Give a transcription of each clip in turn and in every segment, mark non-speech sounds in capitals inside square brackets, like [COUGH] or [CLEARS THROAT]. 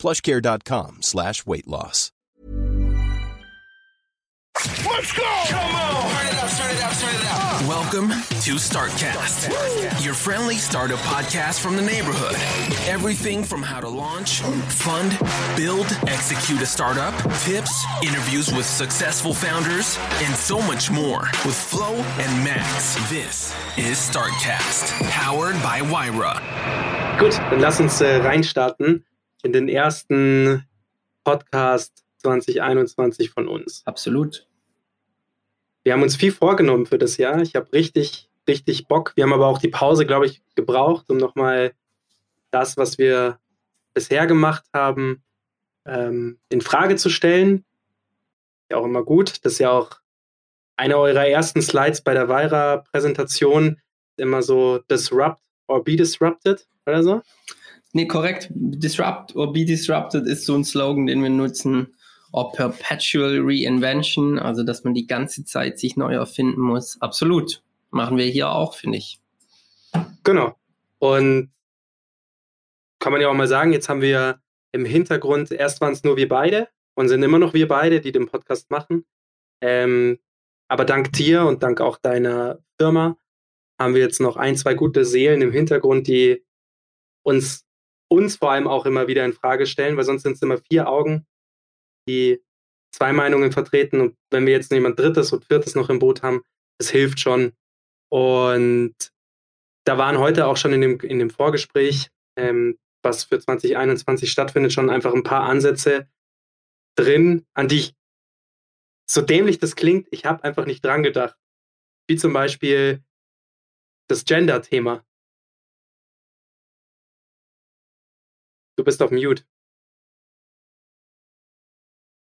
plushcare.com slash weight loss. Let's go! Come on! Turn it up, turn it up, turn it up. Welcome to StartCast, your friendly startup podcast from the neighborhood. Everything from how to launch, fund, build, execute a startup, tips, interviews with successful founders, and so much more with Flo and Max. This is StartCast, powered by Wyra. Gut, dann lass uns äh, reinstarten in den ersten Podcast 2021 von uns. Absolut. Wir haben uns viel vorgenommen für das Jahr. Ich habe richtig, richtig Bock. Wir haben aber auch die Pause, glaube ich, gebraucht, um nochmal das, was wir bisher gemacht haben, ähm, in Frage zu stellen. Ja, auch immer gut. Das ist ja auch eine eurer ersten Slides bei der Weira-Präsentation. Immer so Disrupt or be disrupted oder so. Nee, korrekt. Disrupt or be disrupted ist so ein Slogan, den wir nutzen. Or perpetual reinvention, also dass man die ganze Zeit sich neu erfinden muss. Absolut. Machen wir hier auch, finde ich. Genau. Und kann man ja auch mal sagen, jetzt haben wir im Hintergrund, erst waren es nur wir beide und sind immer noch wir beide, die den Podcast machen. Ähm, aber dank dir und dank auch deiner Firma haben wir jetzt noch ein, zwei gute Seelen im Hintergrund, die uns, uns vor allem auch immer wieder in Frage stellen, weil sonst sind es immer vier Augen, die zwei Meinungen vertreten. Und wenn wir jetzt jemand Drittes und Viertes noch im Boot haben, das hilft schon. Und da waren heute auch schon in dem, in dem Vorgespräch, ähm, was für 2021 stattfindet, schon einfach ein paar Ansätze drin, an die ich, so dämlich das klingt, ich habe einfach nicht dran gedacht. Wie zum Beispiel das Gender-Thema. Du bist auf Mute.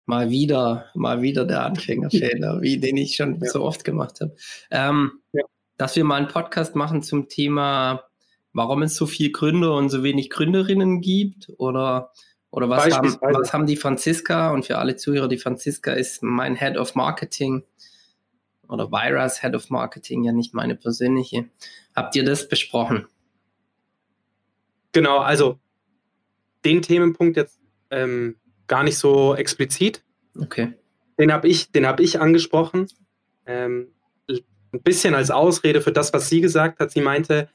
Mal wieder, mal wieder der Anfängerfehler, [LAUGHS] wie den ich schon Ja. so oft gemacht habe. Ähm, Ja. Dass wir mal einen Podcast machen zum Thema, warum es so viel Gründer und so wenig Gründerinnen gibt oder, oder was, haben, was haben die Franziska und für alle Zuhörer, die Franziska ist mein Head of Marketing oder Viras Head of Marketing, ja nicht meine persönliche. Habt ihr das besprochen? Genau, also den Themenpunkt jetzt ähm, gar nicht so explizit. Okay. Den habe ich, den hab ich angesprochen. Ähm, ein bisschen als Ausrede für das, was sie gesagt hat. Sie meinte,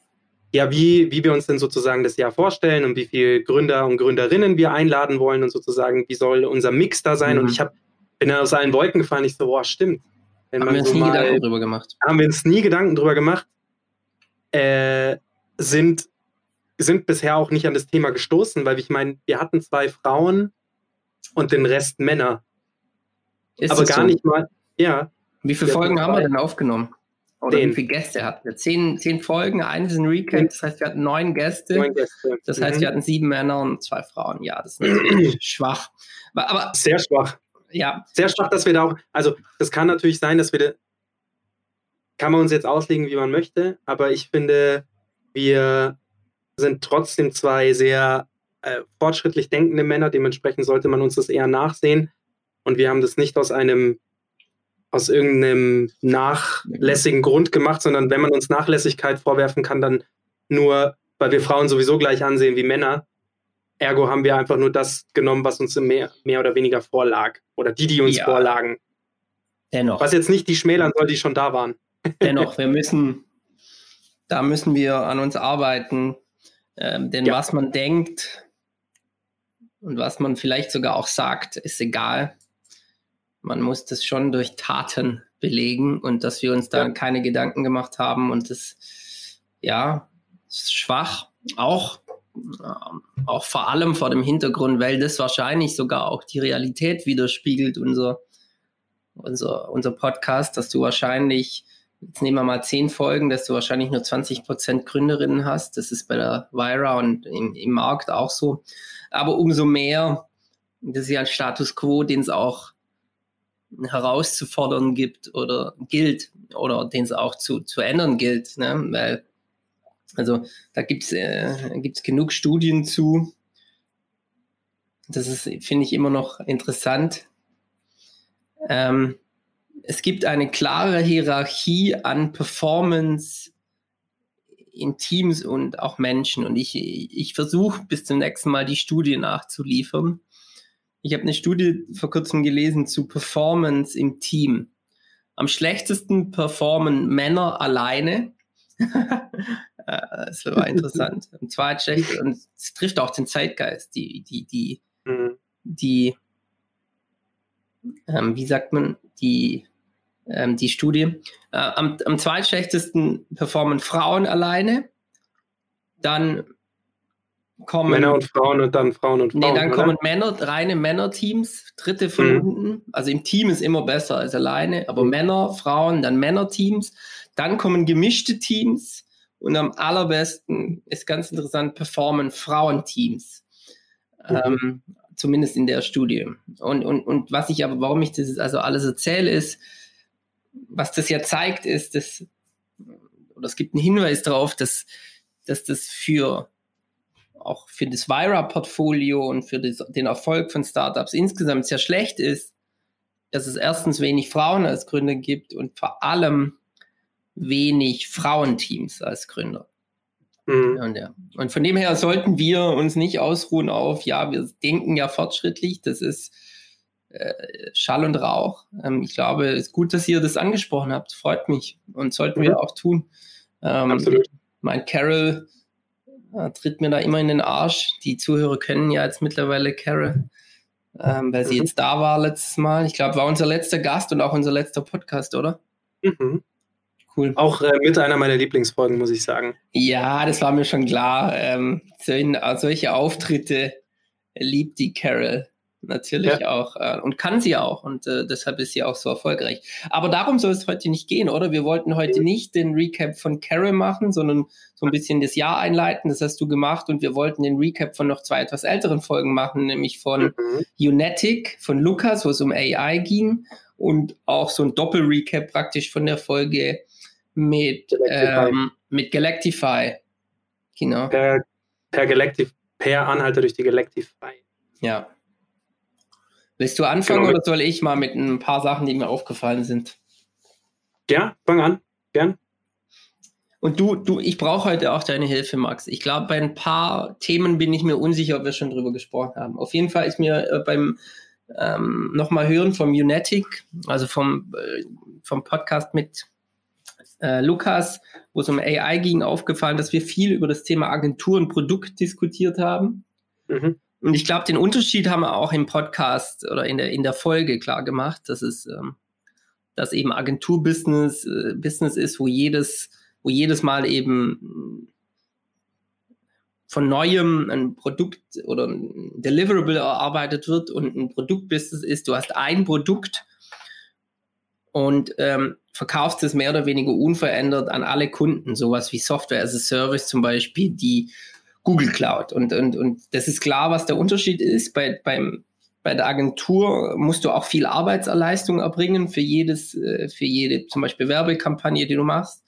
ja, wie, wie wir uns denn sozusagen das Jahr vorstellen und wie viele Gründer und Gründerinnen wir einladen wollen und sozusagen, wie soll unser Mix da sein. Mhm. Und ich hab, bin dann aus allen Wolken gefallen. Ich so, boah, stimmt. Wenn Haben man wir uns so nie mal- Gedanken drüber gemacht. haben wir uns nie Gedanken drüber gemacht, äh, sind, sind bisher auch nicht an das Thema gestoßen, weil ich meine, wir hatten zwei Frauen und den Rest Männer. Ist aber gar so? nicht mal, ja, Wie viele Folgen haben wir denn aufgenommen? Oder Zehn. wie viele Gäste hatten wir? Zehn, zehn Folgen, eine ist ein Recap, das heißt, wir hatten neun Gäste. neun Gäste. Das heißt, Mhm. wir hatten sieben Männer und zwei Frauen. Ja, das ist natürlich [CLEARS THROAT] schwach. Aber, aber Sehr schwach. ja, Sehr schwach, dass wir da auch, also das kann natürlich sein, dass wir, da, kann man uns jetzt auslegen, wie man möchte, aber ich finde, wir sind trotzdem zwei sehr äh, fortschrittlich denkende Männer, dementsprechend sollte man uns das eher nachsehen und wir haben das nicht aus einem aus irgendeinem nachlässigen Grund gemacht, sondern wenn man uns Nachlässigkeit vorwerfen kann, dann nur, weil wir Frauen sowieso gleich ansehen wie Männer. Ergo haben wir einfach nur das genommen, was uns mehr, mehr oder weniger vorlag. Oder die, die uns Ja. vorlagen. dennoch, Was jetzt nicht die schmälern soll, die schon da waren. dennoch, [LAUGHS] wir müssen, da müssen wir an uns arbeiten. Ähm, denn Ja. was man denkt und was man vielleicht sogar auch sagt, ist egal. Man muss das schon durch Taten belegen und dass wir uns da Ja. keine Gedanken gemacht haben und das, ja, ist schwach. Auch, ähm, auch vor allem vor dem Hintergrund, weil das wahrscheinlich sogar auch die Realität widerspiegelt, unser, unser, unser Podcast, dass du wahrscheinlich, jetzt nehmen wir mal zehn Folgen, dass du wahrscheinlich nur 20 Prozent Gründerinnen hast. Das ist bei der Vira und im, im Markt auch so. Aber umso mehr Das ist ja ein Status quo, den es auch herauszufordern gibt oder gilt oder den es auch zu, zu ändern gilt. Ne? Weil, also da gibt es äh, genug Studien zu. Das ist, finde ich, immer noch interessant. Ähm, es gibt eine klare Hierarchie an Performance in Teams und auch Menschen. Und ich, ich versuche bis zum nächsten Mal die Studie nachzuliefern. Ich habe eine Studie vor kurzem gelesen zu Performance im Team. Am schlechtesten performen Männer alleine. [LAUGHS] das war interessant. Und zwar schlecht, und es trifft auch den Zeitgeist, die, die, die, mhm. die, ähm, wie sagt man, die, ähm, die Studie. Äh, am, am zweitschlechtesten performen Frauen alleine. Dann kommen Männer und Frauen und dann Frauen und Frauen. Nee, dann oder? kommen Männer, reine Männerteams, dritte von mhm. unten. Also im Team ist immer besser als alleine, aber mhm. Männer, Frauen, dann Männerteams. Dann kommen gemischte Teams und am allerbesten ist ganz interessant, performen Frauenteams. Mhm. Ähm, zumindest in der Studie. Und, und, und was ich aber, warum ich das also alles erzähle, ist, was das ja zeigt, ist, dass, oder es gibt einen Hinweis darauf, dass, dass das für auch für das Vira-Portfolio und für das, den Erfolg von Startups insgesamt sehr schlecht ist, dass es erstens wenig Frauen als Gründer gibt und vor allem wenig Frauenteams als Gründer. Mhm. Und, ja. und von dem her sollten wir uns nicht ausruhen auf, ja, wir denken ja fortschrittlich, das ist äh, Schall und Rauch. Ähm, ich glaube, es ist gut, dass ihr das angesprochen habt, freut mich und sollten mhm. wir auch tun. Ähm, Absolut. Mein Carol äh, tritt mir da immer in den Arsch. Die Zuhörer kennen ja jetzt mittlerweile Carol, ähm, weil sie mhm. jetzt da war letztes Mal. Ich glaube, war unser letzter Gast und auch unser letzter Podcast, oder? Mhm. Cool. Auch äh, mit einer meiner Lieblingsfolgen, muss ich sagen. Ja, das war mir schon klar. Ähm, solche Auftritte liebt die Carol natürlich ja. auch äh, und kann sie auch und äh, deshalb ist sie auch so erfolgreich. Aber darum soll es heute nicht gehen, oder? Wir wollten heute nicht den Recap von Carol machen, sondern so ein bisschen das Jahr einleiten. Das hast du gemacht und wir wollten den Recap von noch zwei etwas älteren Folgen machen, nämlich von mhm. Unetic, von Lukas, wo es um AI ging und auch so ein Doppel-Recap praktisch von der Folge mit Galactify. Ähm, mit Galactify. Genau. Per, per Galactif per Anhalter durch die Galactify. Ja, Willst du anfangen genau. oder soll ich mal mit ein paar Sachen, die mir aufgefallen sind? Ja, fang an. Gern. Und du, du, ich brauche heute auch deine Hilfe, Max. Ich glaube, bei ein paar Themen bin ich mir unsicher, ob wir schon drüber gesprochen haben. Auf jeden Fall ist mir äh, beim ähm, nochmal hören vom Unetic, also vom, äh, vom Podcast mit äh, Lukas, wo es um AI ging, aufgefallen, dass wir viel über das Thema Agentur und Produkt diskutiert haben. Mhm. Und ich glaube, den Unterschied haben wir auch im Podcast oder in der, in der Folge klar gemacht, dass es, ähm, dass eben Agenturbusiness äh, Business ist, wo jedes, wo jedes Mal eben von neuem ein Produkt oder ein Deliverable erarbeitet wird und ein Produktbusiness ist, du hast ein Produkt und ähm, verkaufst es mehr oder weniger unverändert an alle Kunden, sowas wie Software as a Service zum Beispiel, die Google Cloud. Und, und, und das ist klar, was der Unterschied ist. Bei, beim, bei der Agentur musst du auch viel Arbeitserleistung erbringen für jedes, äh, für jede zum Beispiel Werbekampagne, die du machst.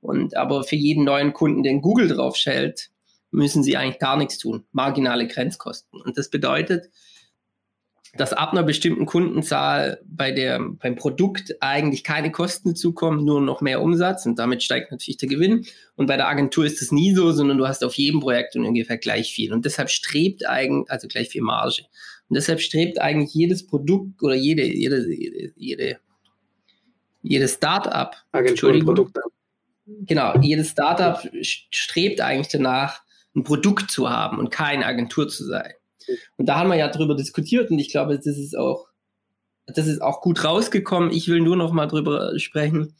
Und aber für jeden neuen Kunden, den Google draufstellt, müssen sie eigentlich gar nichts tun. Marginale Grenzkosten. Und das bedeutet, dass ab einer bestimmten Kundenzahl bei der, beim Produkt eigentlich keine Kosten zukommen, nur noch mehr Umsatz und damit steigt natürlich der Gewinn. Und bei der Agentur ist es nie so, sondern du hast auf jedem Projekt ungefähr gleich viel. Und deshalb strebt eigentlich, also gleich viel Marge. Und deshalb strebt eigentlich jedes Produkt oder jede, jede, jede, jede Start-up, Agentur Genau, jedes Startup strebt eigentlich danach, ein Produkt zu haben und keine Agentur zu sein. Und da haben wir ja drüber diskutiert und ich glaube, das ist auch, das ist auch gut rausgekommen. Ich will nur noch mal drüber sprechen.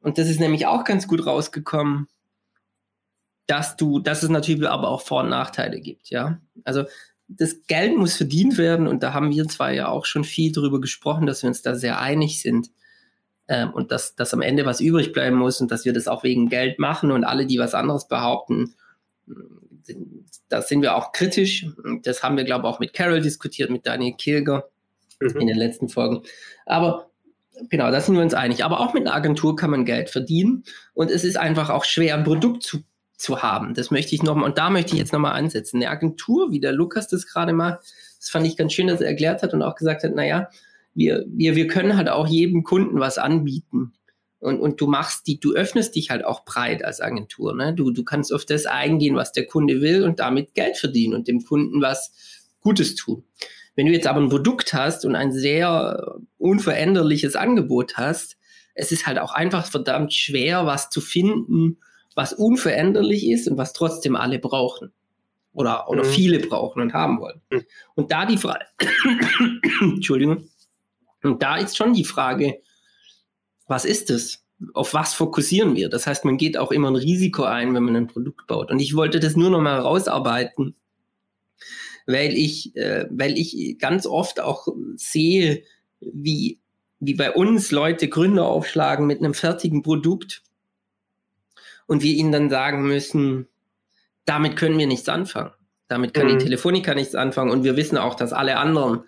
Und das ist nämlich auch ganz gut rausgekommen, dass du, dass es natürlich aber auch Vor- und Nachteile gibt, ja. Also das Geld muss verdient werden und da haben wir zwar ja auch schon viel drüber gesprochen, dass wir uns da sehr einig sind ähm, und dass, dass am Ende was übrig bleiben muss und dass wir das auch wegen Geld machen und alle, die was anderes behaupten, da sind wir auch kritisch. Das haben wir, glaube ich, auch mit Carol diskutiert, mit Daniel Kilger mhm. in den letzten Folgen. Aber genau, da sind wir uns einig. Aber auch mit einer Agentur kann man Geld verdienen. Und es ist einfach auch schwer, ein Produkt zu, zu haben. Das möchte ich nochmal, und da möchte ich jetzt nochmal ansetzen. Eine Agentur, wie der Lukas das gerade macht, das fand ich ganz schön, dass er erklärt hat und auch gesagt hat, naja, wir, wir, wir können halt auch jedem Kunden was anbieten. Und, und du machst die, du öffnest dich halt auch breit als Agentur. Ne? Du, du kannst auf das eingehen, was der Kunde will und damit Geld verdienen und dem Kunden was Gutes tun. Wenn du jetzt aber ein Produkt hast und ein sehr unveränderliches Angebot hast, es ist halt auch einfach verdammt schwer, was zu finden, was unveränderlich ist und was trotzdem alle brauchen. Oder, oder mhm. viele brauchen und haben wollen. Mhm. Und da die Frage, [COUGHS] Entschuldigung, und da ist schon die Frage, was ist es? Auf was fokussieren wir? Das heißt, man geht auch immer ein Risiko ein, wenn man ein Produkt baut. Und ich wollte das nur noch mal rausarbeiten, weil ich, äh, weil ich ganz oft auch sehe, wie, wie bei uns Leute Gründer aufschlagen mit einem fertigen Produkt und wir ihnen dann sagen müssen, damit können wir nichts anfangen. Damit kann mhm. die Telefonica nichts anfangen und wir wissen auch, dass alle anderen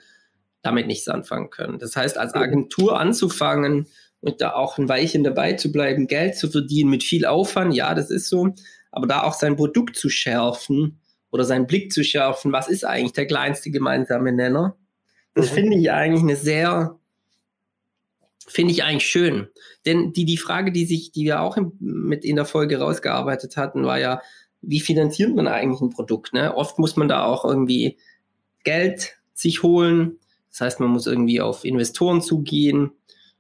damit nichts anfangen können. Das heißt, als Agentur anzufangen, und da auch ein Weilchen dabei zu bleiben, Geld zu verdienen mit viel Aufwand, ja, das ist so, aber da auch sein Produkt zu schärfen oder seinen Blick zu schärfen, was ist eigentlich der kleinste gemeinsame Nenner? Das mhm. finde ich eigentlich eine sehr, finde ich eigentlich schön. Denn die, die Frage, die sich, die wir auch in, mit in der Folge rausgearbeitet hatten, war ja, wie finanziert man eigentlich ein Produkt? Ne? Oft muss man da auch irgendwie Geld sich holen. Das heißt, man muss irgendwie auf Investoren zugehen.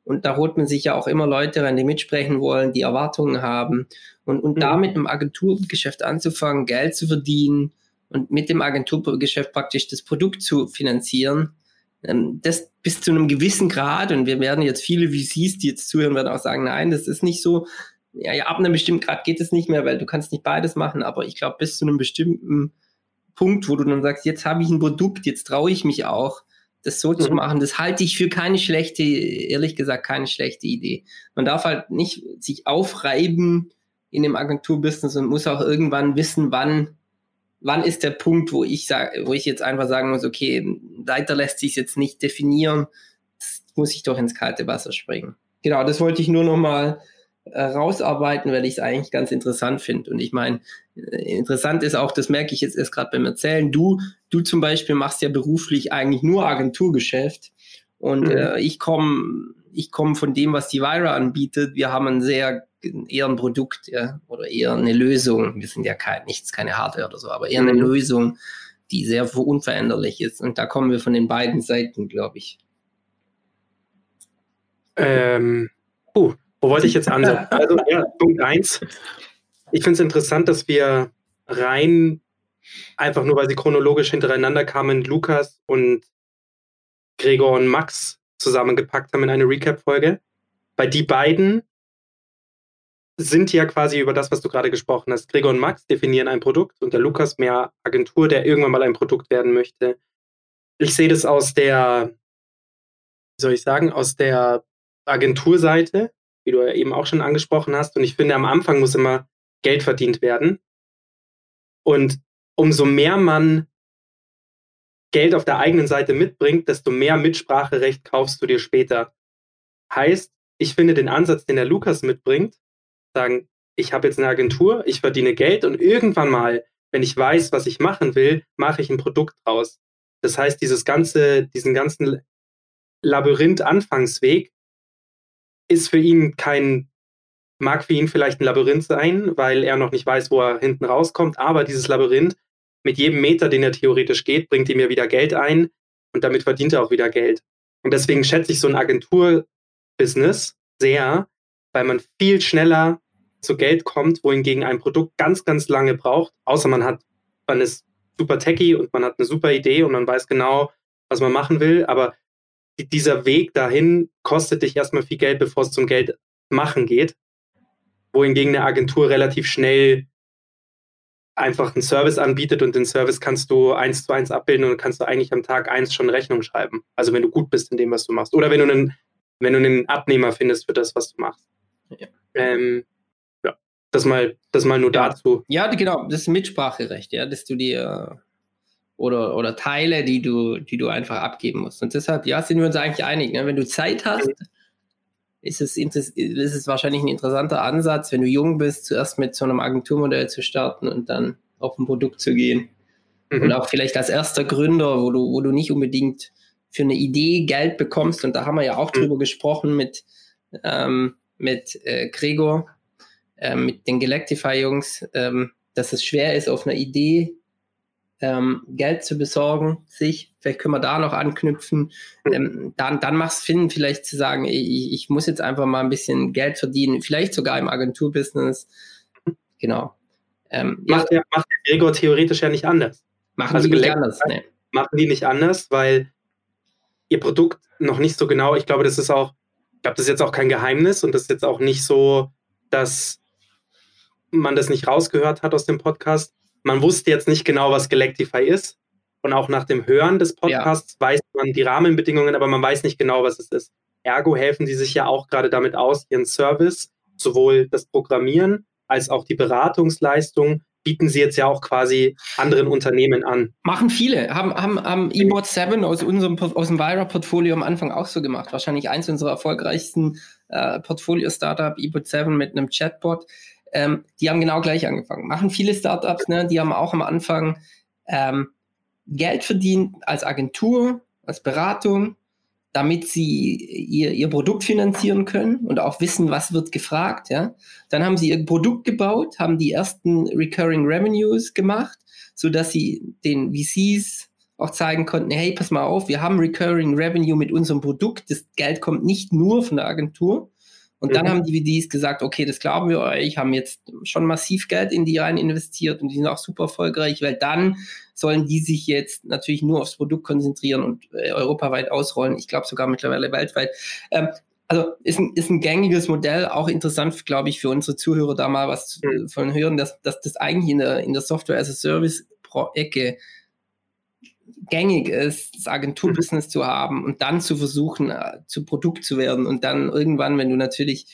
Und da holt man sich ja auch immer Leute rein, die mitsprechen wollen, die Erwartungen haben. Und, und mhm. da mit einem Agenturgeschäft anzufangen, Geld zu verdienen und mit dem Agenturgeschäft praktisch das Produkt zu finanzieren, ähm, das bis zu einem gewissen Grad, und wir werden jetzt viele VCs, die jetzt zuhören, werden auch sagen, nein, das ist nicht so. Ja, ja ab einem bestimmten Grad geht es nicht mehr, weil du kannst nicht beides machen, aber ich glaube, bis zu einem bestimmten Punkt, wo du dann sagst, jetzt habe ich ein Produkt, jetzt traue ich mich auch, das so mhm. zu machen, das halte ich für keine schlechte, ehrlich gesagt, keine schlechte Idee. Man darf halt nicht sich aufreiben in dem Agenturbusiness und muss auch irgendwann wissen, wann, wann ist der Punkt, wo ich sage, wo ich jetzt einfach sagen muss, okay, weiter lässt sich jetzt nicht definieren, das muss ich doch ins kalte Wasser springen. Genau, das wollte ich nur noch mal rausarbeiten, weil ich es eigentlich ganz interessant finde. Und ich meine, äh, interessant ist auch, das merke ich jetzt erst gerade beim Erzählen, du, du zum Beispiel machst ja beruflich eigentlich nur Agenturgeschäft. Und mhm. äh, ich komme ich komm von dem, was die Vira anbietet. Wir haben ein sehr eher ein Produkt ja, oder eher eine Lösung. Wir sind ja kein, nichts, keine Hardware oder so, aber eher eine mhm. Lösung, die sehr unveränderlich ist. Und da kommen wir von den beiden Seiten, glaube ich. Ähm, uh, wo wollte ich jetzt ansetzen? [LAUGHS] Also, ja, Punkt 1. Ich finde es interessant, dass wir rein, einfach nur weil sie chronologisch hintereinander kamen, Lukas und Gregor und Max zusammengepackt haben in eine Recap-Folge. Weil die beiden sind ja quasi über das, was du gerade gesprochen hast. Gregor und Max definieren ein Produkt und der Lukas mehr Agentur, der irgendwann mal ein Produkt werden möchte. Ich sehe das aus der, wie soll ich sagen, aus der Agenturseite wie du eben auch schon angesprochen hast. Und ich finde, am Anfang muss immer Geld verdient werden. Und umso mehr man Geld auf der eigenen Seite mitbringt, desto mehr Mitspracherecht kaufst du dir später. Heißt, ich finde den Ansatz, den der Lukas mitbringt, sagen, ich habe jetzt eine Agentur, ich verdiene Geld und irgendwann mal, wenn ich weiß, was ich machen will, mache ich ein Produkt draus. Das heißt, dieses ganze, diesen ganzen Labyrinth-Anfangsweg ist für ihn kein, mag für ihn vielleicht ein Labyrinth sein, weil er noch nicht weiß, wo er hinten rauskommt, aber dieses Labyrinth, mit jedem Meter, den er theoretisch geht, bringt ihm ja wieder Geld ein und damit verdient er auch wieder Geld. Und deswegen schätze ich so ein Agenturbusiness sehr, weil man viel schneller zu Geld kommt, wohingegen ein Produkt ganz, ganz lange braucht, außer man hat, man ist super techy und man hat eine super Idee und man weiß genau, was man machen will, aber dieser Weg dahin kostet dich erstmal viel Geld, bevor es zum Geld machen geht. Wohingegen eine Agentur relativ schnell einfach einen Service anbietet und den Service kannst du eins zu eins abbilden und kannst du eigentlich am Tag eins schon Rechnung schreiben. Also wenn du gut bist in dem, was du machst. Oder wenn du einen, wenn du einen Abnehmer findest für das, was du machst. Ja. Ähm, ja. Das mal, das mal nur Ja. dazu. Ja, genau, das ist Mitspracherecht, ja, dass du dir oder, oder Teile, die du, die du einfach abgeben musst. Und deshalb, ja, sind wir uns eigentlich einig. Ne? Wenn du Zeit hast, ist es, ist es wahrscheinlich ein interessanter Ansatz, wenn du jung bist, zuerst mit so einem Agenturmodell zu starten und dann auf ein Produkt zu gehen. Und Mhm. auch vielleicht als erster Gründer, wo du, wo du nicht unbedingt für eine Idee Geld bekommst. Und da haben wir ja auch Mhm. drüber gesprochen mit, ähm, mit äh, Gregor, ähm, mit den Galactify-Jungs, ähm, dass es schwer ist, auf einer Idee ähm, Geld zu besorgen, sich. Vielleicht können wir da noch anknüpfen. Ähm, dann, dann macht es Sinn, vielleicht zu sagen, ich, ich muss jetzt einfach mal ein bisschen Geld verdienen, vielleicht sogar im Agenturbusiness. Genau. Ähm, ja, Macht, der, macht der Gregor theoretisch ja nicht anders. machen also die nicht anders. Nee. machen die nicht anders, weil ihr Produkt noch nicht so genau, ich glaube, das ist auch, ich glaube, das ist jetzt auch kein Geheimnis und das ist jetzt auch nicht so, dass man das nicht rausgehört hat aus dem Podcast. Man wusste jetzt nicht genau, was Galactify ist. Und auch nach dem Hören des Podcasts weiß man die Rahmenbedingungen, aber man weiß nicht genau, was es ist. Ergo helfen die sich ja auch gerade damit aus, ihren Service, sowohl das Programmieren als auch die Beratungsleistung, bieten sie jetzt ja auch quasi anderen Unternehmen an. Machen viele. Haben, haben, haben eBot 7 aus unserem aus dem Vira-Portfolio am Anfang auch so gemacht. Wahrscheinlich eins unserer erfolgreichsten äh, Portfolio-Startup, eBot 7 mit einem Chatbot. Ähm, die haben genau gleich angefangen. Machen viele Startups, ne? die haben auch am Anfang ähm, Geld verdient als Agentur, als Beratung, damit sie ihr, ihr Produkt finanzieren können und auch wissen, was wird gefragt. Ja? Dann haben sie ihr Produkt gebaut, haben die ersten Recurring Revenues gemacht, so dass sie den VCs auch zeigen konnten, hey, pass mal auf, wir haben Recurring Revenue mit unserem Produkt. Das Geld kommt nicht nur von der Agentur. Und dann Mhm. haben die VCs gesagt, okay, das glauben wir euch, haben jetzt schon massiv Geld in die rein investiert und die sind auch super erfolgreich, weil dann sollen die sich jetzt natürlich nur aufs Produkt konzentrieren und äh, europaweit ausrollen. Ich glaube sogar mittlerweile weltweit. Ähm, also ist ein, ist ein gängiges Modell, auch interessant, glaube ich, für unsere Zuhörer da mal was zu, Mhm. von hören, dass, dass das eigentlich in der, in der Software as a Service pro Ecke gängig ist, das Agenturbusiness zu haben und dann zu versuchen, äh, zu Produkt zu werden und dann irgendwann, wenn du natürlich,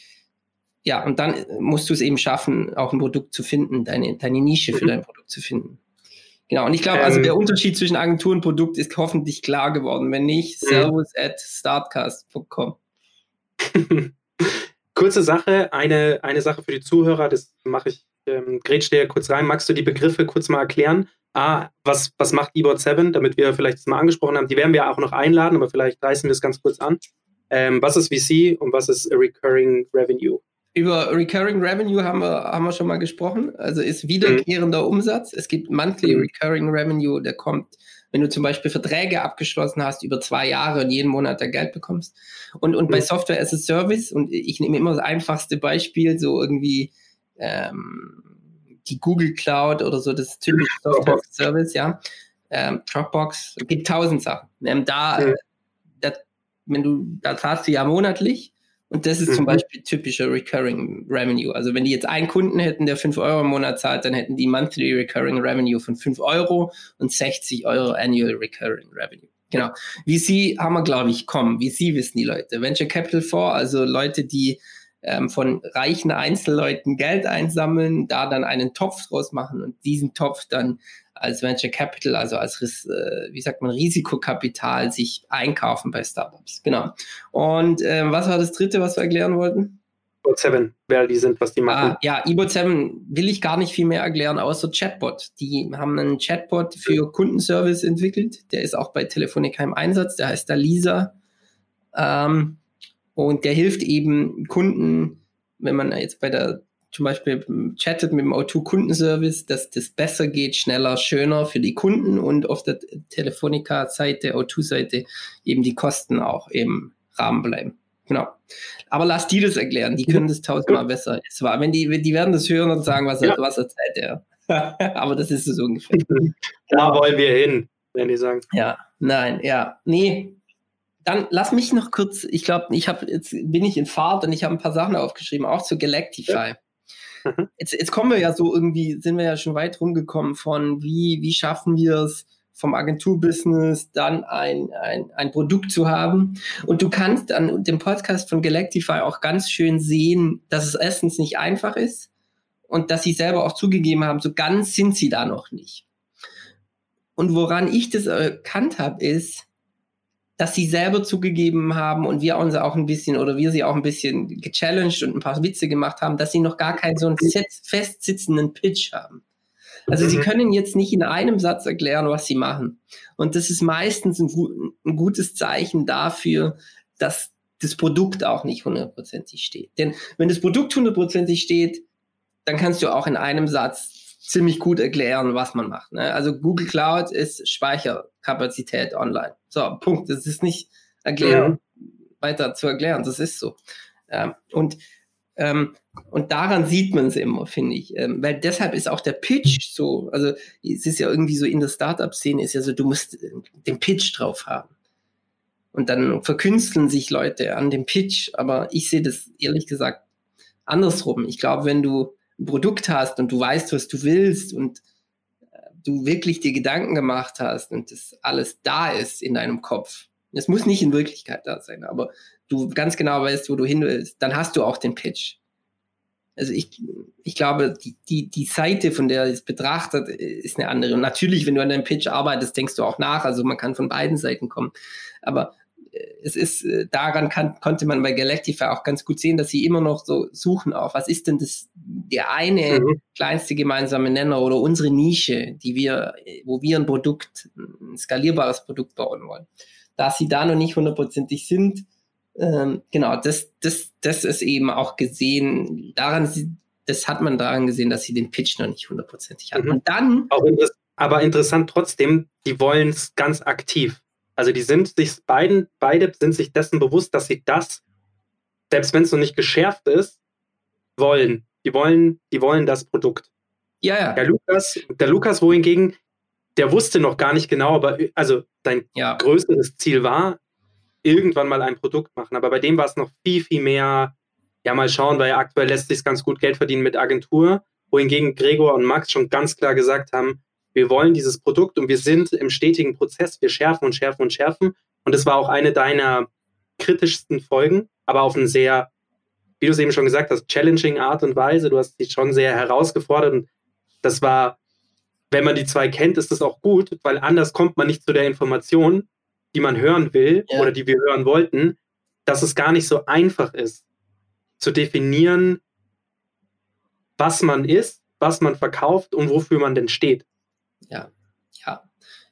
ja, und dann musst du es eben schaffen, auch ein Produkt zu finden, deine, deine Nische für Mhm. dein Produkt zu finden. Genau, und ich glaube, also Ähm, der Unterschied zwischen Agentur und Produkt ist hoffentlich klar geworden. Wenn nicht, Mhm. servus at startcast.com. [LAUGHS] Kurze Sache, eine, eine Sache für die Zuhörer, das mache ich, ähm, grätsch dir kurz rein. Magst du die Begriffe kurz mal erklären? A, was, was macht eBot 7, damit wir vielleicht das mal angesprochen haben? Die werden wir auch noch einladen, aber vielleicht reißen wir es ganz kurz an. Ähm, was ist VC und was ist Recurring Revenue? Über Recurring Revenue haben wir, haben wir schon mal gesprochen. Also ist wiederkehrender Umsatz. Es gibt Monthly Mhm. Recurring Revenue, der kommt, wenn du zum Beispiel Verträge abgeschlossen hast über zwei Jahre und jeden Monat da Geld bekommst. Und, und bei Mhm. Software as a Service, und ich nehme immer das einfachste Beispiel, so irgendwie ähm, die Google Cloud oder so, das typische Software Service, ja. Ähm, Dropbox, gibt tausend Sachen. Ähm, da, Mhm. da, wenn du, da zahlst du ja monatlich und das ist zum Mhm. Beispiel typischer Recurring Revenue. Also wenn die jetzt einen Kunden hätten, der 5 Euro im Monat zahlt, dann hätten die Monthly Recurring Revenue von 5 Euro und 60 Euro Annual Recurring Revenue. Genau. VC haben wir, glaube ich, kommen. VC wissen die Leute. Venture Capital Fonds, also Leute, die ähm, von reichen Einzelleuten Geld einsammeln, da dann einen Topf draus machen und diesen Topf dann als Venture Capital, also als äh, wie sagt man Risikokapital sich einkaufen bei Startups. Genau. Und ähm, was war das dritte, was wir erklären wollten? eBot 7, wer die sind, was die machen. Ah, ja, eBot 7 will ich gar nicht viel mehr erklären, außer Chatbot. Die haben einen Chatbot für Kundenservice entwickelt. Der ist auch bei Telefonica im Einsatz. Der heißt da Lisa. Ähm, und der hilft eben Kunden, wenn man jetzt bei der zum Beispiel chattet mit dem O2 Kundenservice, dass das besser geht, schneller, schöner für die Kunden und auf der Telefonica-Seite, O2-Seite eben die Kosten auch im Rahmen bleiben. Genau. Aber lass die das erklären, die können das tausendmal besser. Es war, wenn die, die werden das hören und sagen, was, er, Ja. was erzählt er. [LAUGHS] Aber das ist es ungefähr. Da wollen wir hin, wenn die sagen. Ja, nein, ja, nee. Dann lass mich noch kurz, ich glaube, ich habe jetzt bin ich in Fahrt und ich habe ein paar Sachen aufgeschrieben, auch zu Galactify. Mhm. Jetzt, jetzt kommen wir ja so irgendwie, sind wir ja schon weit rumgekommen von wie, wie schaffen wir es vom Agenturbusiness dann ein, ein, ein Produkt zu haben. Und du kannst an dem Podcast von Galactify auch ganz schön sehen, dass es erstens nicht einfach ist und dass sie selber auch zugegeben haben, so ganz sind sie da noch nicht. Und woran ich das erkannt habe, ist, dass sie selber zugegeben haben und wir uns auch ein bisschen oder wir sie auch ein bisschen gechallenged und ein paar Witze gemacht haben, dass sie noch gar keinen so einen festsitzenden Pitch haben. Also mhm. sie können jetzt nicht in einem Satz erklären, was sie machen. Und das ist meistens ein, ein gutes Zeichen dafür, dass das Produkt auch nicht hundertprozentig steht. Denn wenn das Produkt hundertprozentig steht, dann kannst du auch in einem Satz ziemlich gut erklären, was man macht. Ne? Also Google Cloud ist Speicherkapazität online. So, Punkt. Das ist nicht erklären, ja. weiter zu erklären. Das ist so. Ähm, und, ähm, und daran sieht man es immer, finde ich. Ähm, weil deshalb ist auch der Pitch so, also es ist ja irgendwie so in der Startup-Szene ist ja so, du musst den Pitch drauf haben. Und dann verkünsteln sich Leute an dem Pitch. Aber ich sehe das ehrlich gesagt andersrum. Ich glaube, wenn du ein Produkt hast und du weißt, was du willst und äh, du wirklich dir Gedanken gemacht hast und das alles da ist in deinem Kopf. Es muss nicht in Wirklichkeit da sein, aber du ganz genau weißt, wo du hin willst, dann hast du auch den Pitch. Also ich, ich glaube, die, die, die Seite, von der es betrachtet, ist eine andere. Und natürlich, wenn du an deinem Pitch arbeitest, denkst du auch nach. Also man kann von beiden Seiten kommen. Aber es ist, äh, daran kann, konnte man bei Galactify auch ganz gut sehen, dass sie immer noch so suchen auf, was ist denn das, der eine mhm. kleinste gemeinsame Nenner oder unsere Nische, die wir, wo wir ein Produkt, ein skalierbares Produkt bauen wollen. Da sie da noch nicht hundertprozentig sind, ähm, genau, das, das, das ist eben auch gesehen, daran, das hat man daran gesehen, dass sie den Pitch noch nicht hundertprozentig haben. Mhm. Und dann. Auch interessant, aber interessant trotzdem, die wollen es ganz aktiv. Also die sind sich beiden, beide sind sich dessen bewusst, dass sie das, selbst wenn es noch nicht geschärft ist, wollen. Die wollen, die wollen das Produkt. Ja, ja. Der Lukas, der Lukas wohingegen, der wusste noch gar nicht genau, aber also sein ja. größeres Ziel war, irgendwann mal ein Produkt machen. Aber bei dem war es noch viel, viel mehr, ja, mal schauen, weil aktuell lässt sich ganz gut Geld verdienen mit Agentur, wohingegen Gregor und Max schon ganz klar gesagt haben, wir wollen dieses Produkt und wir sind im stetigen Prozess, wir schärfen und schärfen und schärfen. Und es war auch eine deiner kritischsten Folgen, aber auf eine sehr, wie du es eben schon gesagt hast, challenging Art und Weise. Du hast dich schon sehr herausgefordert und das war, wenn man die zwei kennt, ist das auch gut, weil anders kommt man nicht zu der Information, die man hören will ja. oder die wir hören wollten, dass es gar nicht so einfach ist zu definieren, was man ist, was man verkauft und wofür man denn steht ja, ja,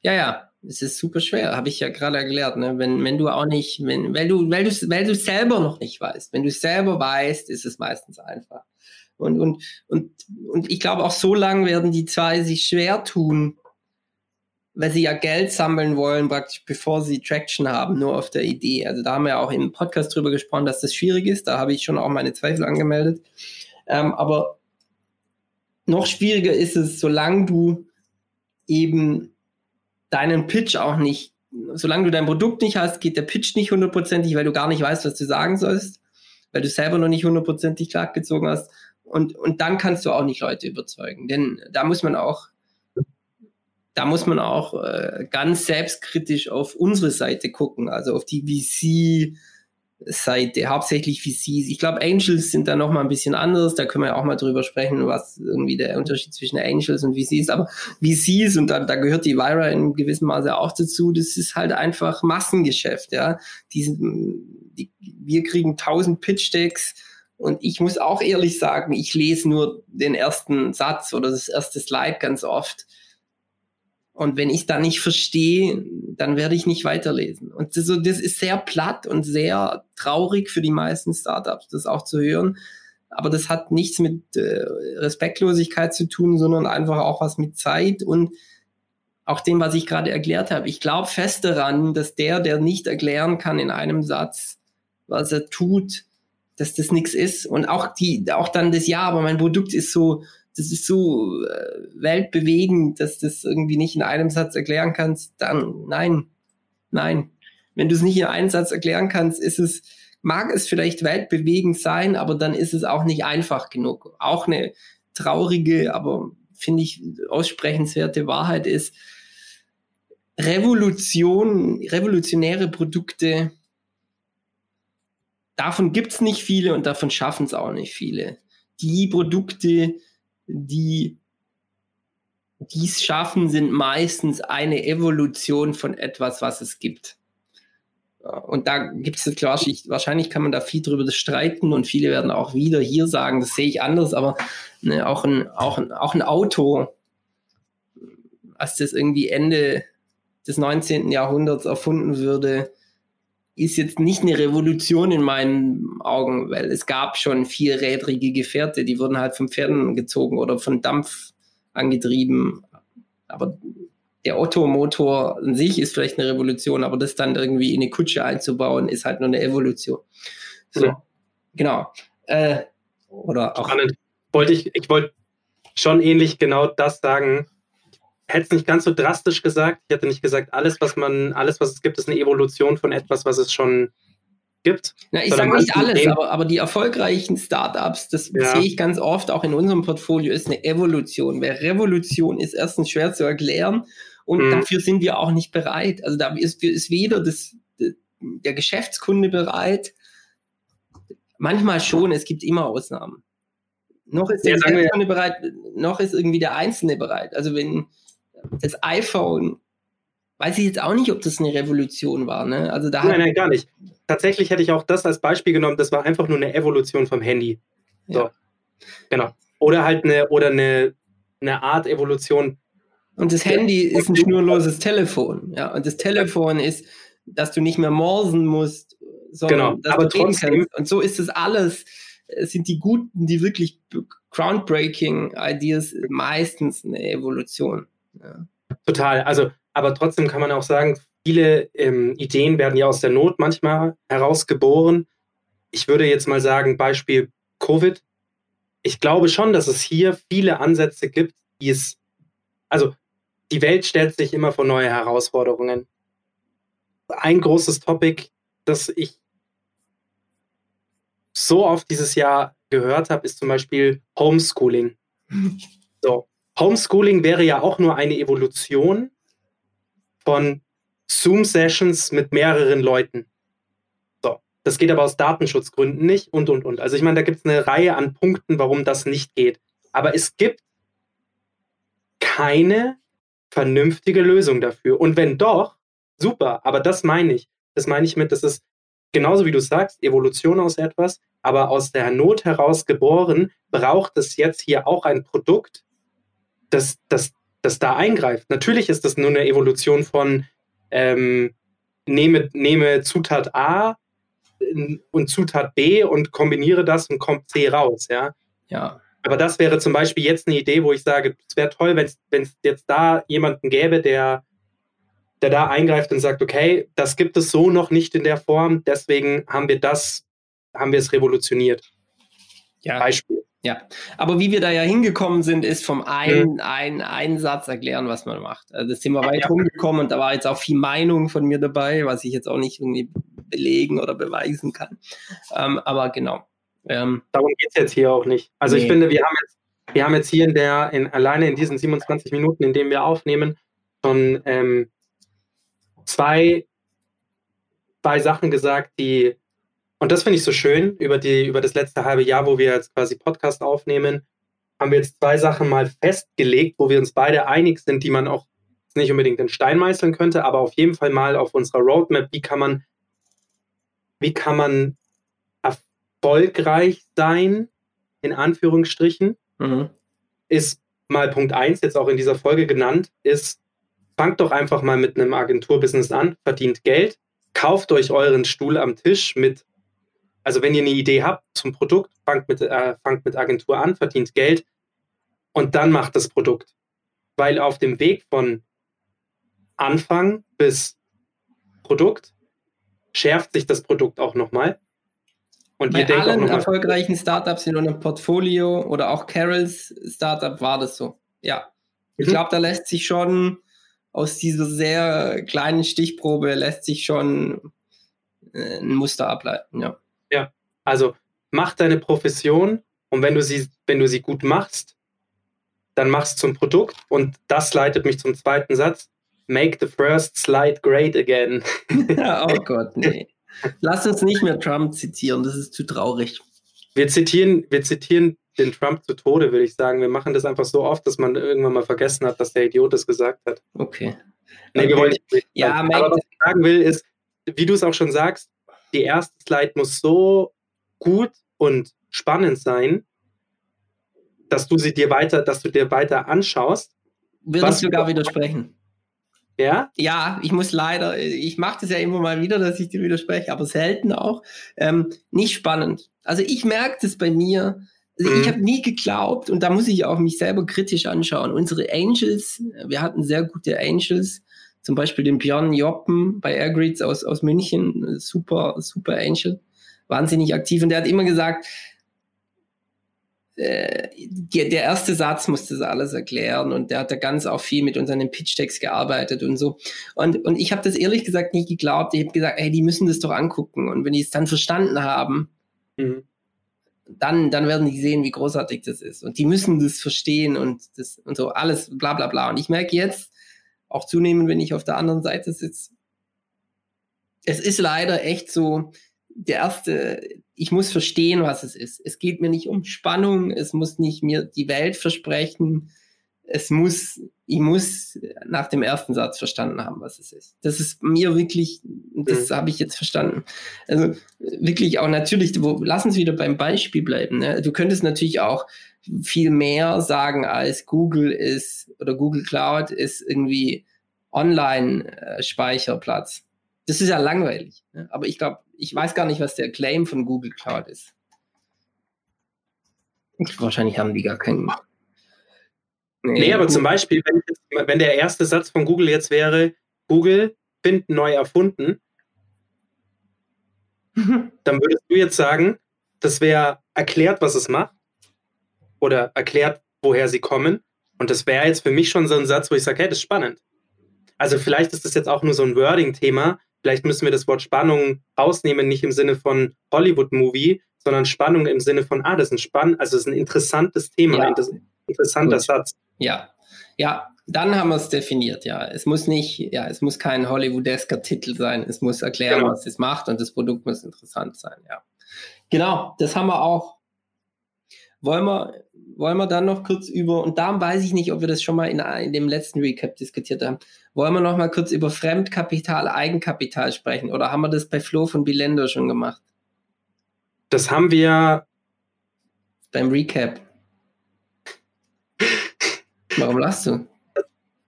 ja, ja. Es ist super schwer, habe ich ja gerade erklärt. Ne? Wenn, wenn du auch nicht, wenn, weil du, weil du, weil du selber noch nicht weißt. Wenn du selber weißt, ist es meistens einfach. Und, und, und, und ich glaube auch so lange werden die zwei sich schwer tun, weil sie ja Geld sammeln wollen, praktisch bevor sie Traction haben, nur auf der Idee. Also da haben wir auch im Podcast drüber gesprochen, dass das schwierig ist. Da habe ich schon auch meine Zweifel angemeldet. Ähm, aber noch schwieriger ist es, solange du eben deinen Pitch auch nicht, solange du dein Produkt nicht hast, geht der Pitch nicht hundertprozentig, weil du gar nicht weißt, was du sagen sollst, weil du selber noch nicht hundertprozentig klar gezogen hast. Und, und dann kannst du auch nicht Leute überzeugen. Denn da muss man auch, da muss man auch äh, ganz selbstkritisch auf unsere Seite gucken, also auf die VC, Seite, hauptsächlich VCs. Ich glaube, Angels sind da noch mal ein bisschen anders. Da können wir auch mal drüber sprechen, was irgendwie der Unterschied zwischen Angels und VCs. Aber VCs, und da, da gehört die Vira in gewissem Maße auch dazu, das ist halt einfach Massengeschäft, ja. Die, die, wir kriegen tausend Pitch-Decks und ich muss auch ehrlich sagen, ich lese nur den ersten Satz oder das erste Slide ganz oft. Und wenn ich da nicht verstehe, dann werde ich nicht weiterlesen. Und das, das ist sehr platt und sehr traurig für die meisten Startups, das auch zu hören. Aber das hat nichts mit äh, Respektlosigkeit zu tun, sondern einfach auch was mit Zeit und auch dem, was ich gerade erklärt habe. Ich glaube fest daran, dass der, der nicht erklären kann in einem Satz, was er tut, dass das nichts ist. Und auch die, auch dann das Ja, aber mein Produkt ist so, das ist so äh, weltbewegend, dass das irgendwie nicht in einem Satz erklären kannst, dann nein, nein. Wenn du es nicht in einem Satz erklären kannst, ist es, mag es vielleicht weltbewegend sein, aber dann ist es auch nicht einfach genug. Auch eine traurige, aber finde ich aussprechenswerte Wahrheit ist, Revolution, revolutionäre Produkte, davon gibt es nicht viele und davon schaffen es auch nicht viele. Die Produkte, die dies schaffen, sind meistens eine Evolution von etwas, was es gibt. Und da gibt es wahrscheinlich kann man da viel drüber streiten und viele werden auch wieder hier sagen, das sehe ich anders, aber ne, auch, ein, auch, ein, auch ein Auto, als das irgendwie Ende des 19. Jahrhunderts erfunden würde, ist jetzt nicht eine Revolution in meinen Augen, weil es gab schon vierrädrige Gefährte, die wurden halt von Pferden gezogen oder von Dampf angetrieben. Aber der Otto-Motor an sich ist vielleicht eine Revolution, aber das dann irgendwie in eine Kutsche einzubauen, ist halt nur eine Evolution. So, ja. genau. Äh, oder auch. Spannend. Wollte ich, ich wollte schon ähnlich genau das sagen. Ich hätte es nicht ganz so drastisch gesagt. Ich hätte nicht gesagt, alles, was man, alles, was es gibt, ist eine Evolution von etwas, was es schon gibt. Na, ich sage nicht alles, aber, aber die erfolgreichen Startups, das ja. sehe ich ganz oft auch in unserem Portfolio, ist eine Evolution. Weil Revolution ist erstens schwer zu erklären und mhm. dafür sind wir auch nicht bereit. Also da ist, ist weder das, der Geschäftskunde bereit, manchmal schon, es gibt immer Ausnahmen. Noch ist der ja, Geschäftskunde bereit, noch ist irgendwie der Einzelne bereit. Also wenn das iPhone, weiß ich jetzt auch nicht, ob das eine Revolution war. Ne? Also da nein, nein, gar nicht. Tatsächlich hätte ich auch das als Beispiel genommen, das war einfach nur eine Evolution vom Handy. So. Ja. Genau. Oder halt eine, oder eine, eine Art Evolution und das Handy ist ein schnurloses Telefon. Ja, und das Telefon ist, dass du nicht mehr morsen musst, sondern genau, dass aber du trotzdem. Und so ist es alles. Es sind die guten, die wirklich groundbreaking Ideas meistens eine Evolution. Ja. Total. Also, aber trotzdem kann man auch sagen, viele ähm, Ideen werden ja aus der Not manchmal herausgeboren. Ich würde jetzt mal sagen, Beispiel Covid. Ich glaube schon, dass es hier viele Ansätze gibt, die es, also die Welt stellt sich immer vor neue Herausforderungen. Ein großes Topic, das ich so oft dieses Jahr gehört habe, ist zum Beispiel Homeschooling. [LAUGHS] So, Homeschooling wäre ja auch nur eine Evolution von Zoom-Sessions mit mehreren Leuten. So, das geht aber aus Datenschutzgründen nicht und und und. Also ich meine, da gibt es eine Reihe an Punkten, warum das nicht geht. Aber es gibt keine vernünftige Lösung dafür. Und wenn doch, super, aber das meine ich. Das meine ich mit, das ist genauso wie du sagst, Evolution aus etwas, aber aus der Not heraus geboren, braucht es jetzt hier auch ein Produkt, das, das, das da eingreift. Natürlich ist das nur eine Evolution von ähm, nehme, nehme Zutat A und Zutat B und kombiniere das und kommt C raus, ja. Ja. Aber das wäre zum Beispiel jetzt eine Idee, wo ich sage, es wäre toll, wenn es jetzt da jemanden gäbe, der, der da eingreift und sagt, okay, das gibt es so noch nicht in der Form, deswegen haben wir das, haben wir es revolutioniert. Ja. Beispiel. Ja, aber wie wir da ja hingekommen sind, ist vom einen, ja. ein, einen Satz erklären, was man macht. Also das sind wir weit ja. rumgekommen und da war jetzt auch viel Meinung von mir dabei, was ich jetzt auch nicht irgendwie belegen oder beweisen kann. Ähm, aber genau, ähm, Darum geht es jetzt hier auch nicht. Also nee. ich finde, wir haben jetzt, wir haben jetzt hier in der, in, alleine in diesen 27 Minuten, in denen wir aufnehmen, schon ähm, zwei, zwei Sachen gesagt, die, und das finde ich so schön, über, die, über das letzte halbe Jahr, wo wir jetzt quasi Podcast aufnehmen, haben wir jetzt zwei Sachen mal festgelegt, wo wir uns beide einig sind, die man auch nicht unbedingt in Stein meißeln könnte, aber auf jeden Fall mal auf unserer Roadmap, wie kann man, wie kann man erfolgreich sein, in Anführungsstrichen, mhm. ist mal Punkt 1, jetzt auch in dieser Folge genannt, ist, fangt doch einfach mal mit einem Agenturbusiness an, verdient Geld, kauft euch euren Stuhl am Tisch mit, also wenn ihr eine Idee habt zum Produkt, fangt mit, äh, fangt mit Agentur an, verdient Geld und dann macht das Produkt. Weil auf dem Weg von Anfang bis Produkt schärft sich das Produkt auch nochmal. Und Bei allen erfolgreichen Startups in unserem Portfolio oder auch Carols Startup war das so. Ja. Ich mhm. glaube, da lässt sich schon aus dieser sehr kleinen Stichprobe lässt sich schon äh, ein Muster ableiten, ja. Also mach deine Profession und wenn du sie, wenn du sie gut machst, dann machst zum Produkt und das leitet mich zum zweiten Satz. Make the first slide great again. [LAUGHS] [LAUGHS] oh Gott, nee. Lass uns nicht mehr Trump zitieren, das ist zu traurig. Wir zitieren, wir zitieren den Trump zu Tode, würde ich sagen. Wir machen das einfach so oft, dass man irgendwann mal vergessen hat, dass der Idiot das gesagt hat. Okay. Nee, wir wollen nicht. Ja, Aber was ich sagen will, ist, wie du es auch schon sagst, die erste Slide muss so gut und spannend sein, dass du sie dir weiter, dass du dir weiter anschaust. Würde ich sogar widersprechen. Ja? Ja, ich muss leider, ich mache das ja immer mal wieder, dass ich dir widerspreche, aber selten auch. Ähm, nicht spannend. Also ich merke das bei mir. Also Ich Mhm. habe nie geglaubt, und da muss ich auch mich selber kritisch anschauen. Unsere Angels, wir hatten sehr gute Angels, zum Beispiel den Björn Joppen bei Airgrids aus, aus München, super, super Angel, wahnsinnig aktiv. Und der hat immer gesagt, äh, der, der erste Satz musste das alles erklären und der hat da ganz auch viel mit unseren Pitch-Decks gearbeitet und so. Und, und ich habe das ehrlich gesagt nicht geglaubt. Ich habe gesagt, hey, die müssen das doch angucken. Und wenn die es dann verstanden haben, Mhm. dann, dann werden die sehen, wie großartig das ist. Und die müssen das verstehen und das und so alles bla bla bla. Und ich merke jetzt auch zunehmend, wenn ich auf der anderen Seite sitze, es ist leider echt so, der erste, ich muss verstehen, was es ist. Es geht mir nicht um Spannung, es muss nicht mir die Welt versprechen. Es muss, ich muss nach dem ersten Satz verstanden haben, was es ist. Das ist mir wirklich, das Mhm. habe ich jetzt verstanden. Also wirklich auch natürlich, wo, lass uns wieder beim Beispiel bleiben. Ne? Du könntest natürlich auch viel mehr sagen als Google ist oder Google Cloud ist irgendwie Online-Speicherplatz. Das ist ja langweilig. Ne? Aber ich glaube, ich weiß gar nicht, was der Claim von Google Cloud ist. Wahrscheinlich haben die gar keinen. Nee, aber zum Beispiel, wenn, wenn der erste Satz von Google jetzt wäre, Google finden neu erfunden, [LAUGHS] dann würdest du jetzt sagen, das wäre erklärt, was es macht oder erklärt, woher sie kommen. Und das wäre jetzt für mich schon so ein Satz, wo ich sage, hey, das ist spannend. Also vielleicht ist das jetzt auch nur so ein Wording-Thema. Vielleicht müssen wir das Wort Spannung rausnehmen, nicht im Sinne von Hollywood-Movie, sondern Spannung im Sinne von, ah, das ist ein Spann, also das ist ein interessantes Thema, Ja. ein inter- interessanter Gut. Satz. Ja, ja, dann haben wir es definiert, ja. Es muss nicht, ja, es muss kein Hollywoodesker Titel sein. Es muss erklären, Genau. was es macht und das Produkt muss interessant sein, ja. Genau, das haben wir auch. Wollen wir, wollen wir dann noch kurz über, und darum weiß ich nicht, ob wir das schon mal in, in dem letzten Recap diskutiert haben, wollen wir noch mal kurz über Fremdkapital, Eigenkapital sprechen oder haben wir das bei Flo von Bilendo schon gemacht? Das haben wir Beim Recap. Warum lachst du?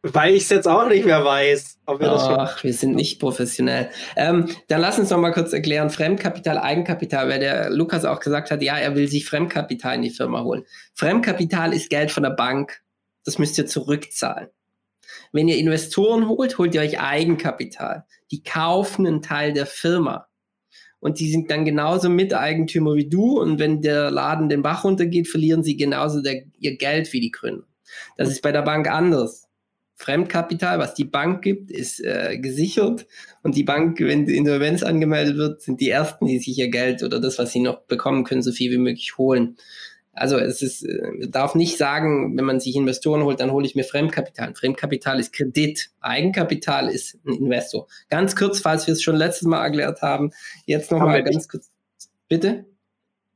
Weil ich es jetzt auch nicht mehr weiß, ob wir das schon. Ach, wir sind nicht professionell. Ähm, dann lass uns noch mal kurz erklären, Fremdkapital, Eigenkapital, weil der Lukas auch gesagt hat, ja, er will sich Fremdkapital in die Firma holen. Fremdkapital ist Geld von der Bank. Das müsst ihr zurückzahlen. Wenn ihr Investoren holt, holt ihr euch Eigenkapital. Die kaufen einen Teil der Firma. Und die sind dann genauso Miteigentümer wie du. Und wenn der Laden den Bach runtergeht, verlieren sie genauso der, ihr Geld wie die Gründer. Das ist bei der Bank anders. Fremdkapital, was die Bank gibt, ist äh, gesichert. Und die Bank, wenn die Insolvenz angemeldet wird, sind die Ersten, die sich ihr Geld oder das, was sie noch bekommen können, so viel wie möglich holen. Also es ist, äh, man darf nicht sagen, wenn man sich Investoren holt, dann hole ich mir Fremdkapital. Fremdkapital ist Kredit. Eigenkapital ist ein Investor. Ganz kurz, falls wir es schon letztes Mal erklärt haben, jetzt Haben nochmal ganz kurz. Bitte?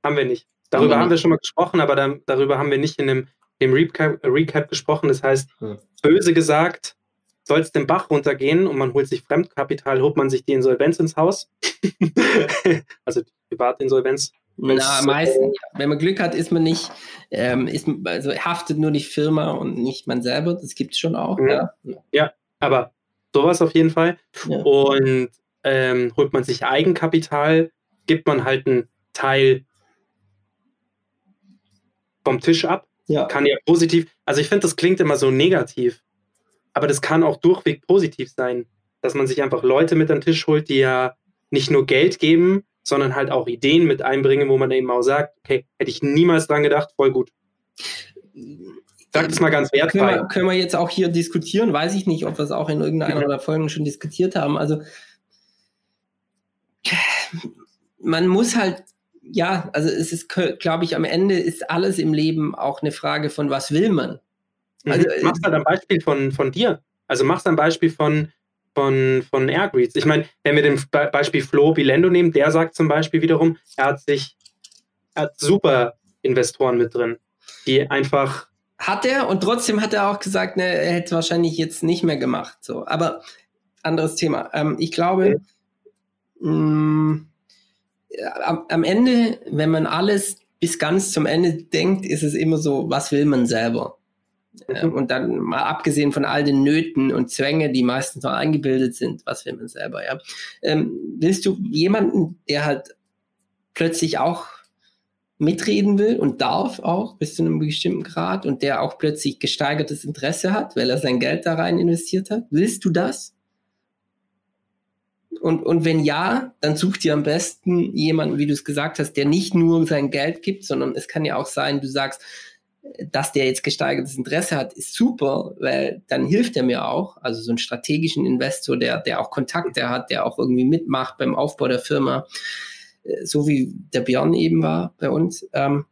Haben wir nicht. Darüber wir haben wir schon mal gesprochen, aber dann, darüber haben wir nicht in dem, dem Recap, Recap gesprochen. Das heißt, Hm. Böse gesagt, soll es den Bach runtergehen und man holt sich Fremdkapital, holt man sich die Insolvenz ins Haus. [LAUGHS] also die Privatinsolvenz. Na, meistens, ja. wenn man Glück hat, ist man nicht, ähm, ist, also haftet nur die Firma und nicht man selber. Das gibt es schon auch. Mhm. Ja. Aber sowas auf jeden Fall. Ja. Und ähm, holt man sich Eigenkapital, gibt man halt einen Teil vom Tisch ab. Ja. Kann ja positiv, also ich finde, das klingt immer so negativ, aber das kann auch durchweg positiv sein, dass man sich einfach Leute mit an den Tisch holt, die ja nicht nur Geld geben, sondern halt auch Ideen mit einbringen, wo man eben auch sagt, okay, hätte ich niemals dran gedacht, voll gut. Sag das mal ganz Können wir, wertfrei. können wir jetzt auch hier diskutieren? Weiß ich nicht, ob wir es auch in irgendeiner der Folgen schon diskutiert haben. Also man muss halt, ja, also es ist, glaube ich, am Ende ist alles im Leben auch eine Frage von, was will man? Also, Also, mach's halt am Beispiel von, von dir. Also mach's am Beispiel von, von, von Airgreets. Ich meine, wenn wir den Be Beispiel Flo Bilendo nehmen, der sagt zum Beispiel wiederum, er hat sich, er hat super Investoren mit drin, die einfach. Hat er und trotzdem hat er auch gesagt, ne, er hätte wahrscheinlich jetzt nicht mehr gemacht. So, aber anderes Thema. Ähm, ich glaube, mh, mm, am, Ende, wenn man alles bis ganz zum Ende denkt, ist es immer so, was will man selber? Mhm. Und dann mal abgesehen von all den Nöten und Zwänge, die meistens noch eingebildet sind, was will man selber, ja. Ähm, willst du jemanden, der halt plötzlich auch mitreden will und darf auch bis zu einem bestimmten Grad und der auch plötzlich gesteigertes Interesse hat, weil er sein Geld da rein investiert hat? Willst du das? Und, und wenn ja, dann such dir am besten jemanden, wie du es gesagt hast, der nicht nur sein Geld gibt, sondern es kann ja auch sein, du sagst, dass der jetzt gesteigertes Interesse hat, ist super, weil dann hilft er mir auch. Also so einen strategischen Investor, der, der auch Kontakte hat, der auch irgendwie mitmacht beim Aufbau der Firma, äh, so wie der Björn eben war bei uns. Ähm,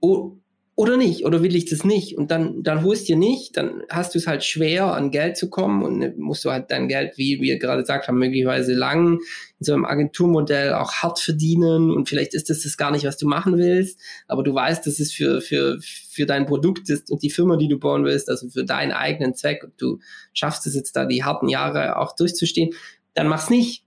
oh, oder nicht, oder will ich das nicht? Und dann, dann holst dir nicht, dann hast du es halt schwer, an Geld zu kommen und musst du halt dein Geld, wie wir gerade gesagt haben, möglicherweise lang in so einem Agenturmodell auch hart verdienen und vielleicht ist das das gar nicht, was du machen willst, aber du weißt, dass es für, für, für dein Produkt ist und die Firma, die du bauen willst, also für deinen eigenen Zweck und du schaffst es jetzt da die harten Jahre auch durchzustehen, dann mach's nicht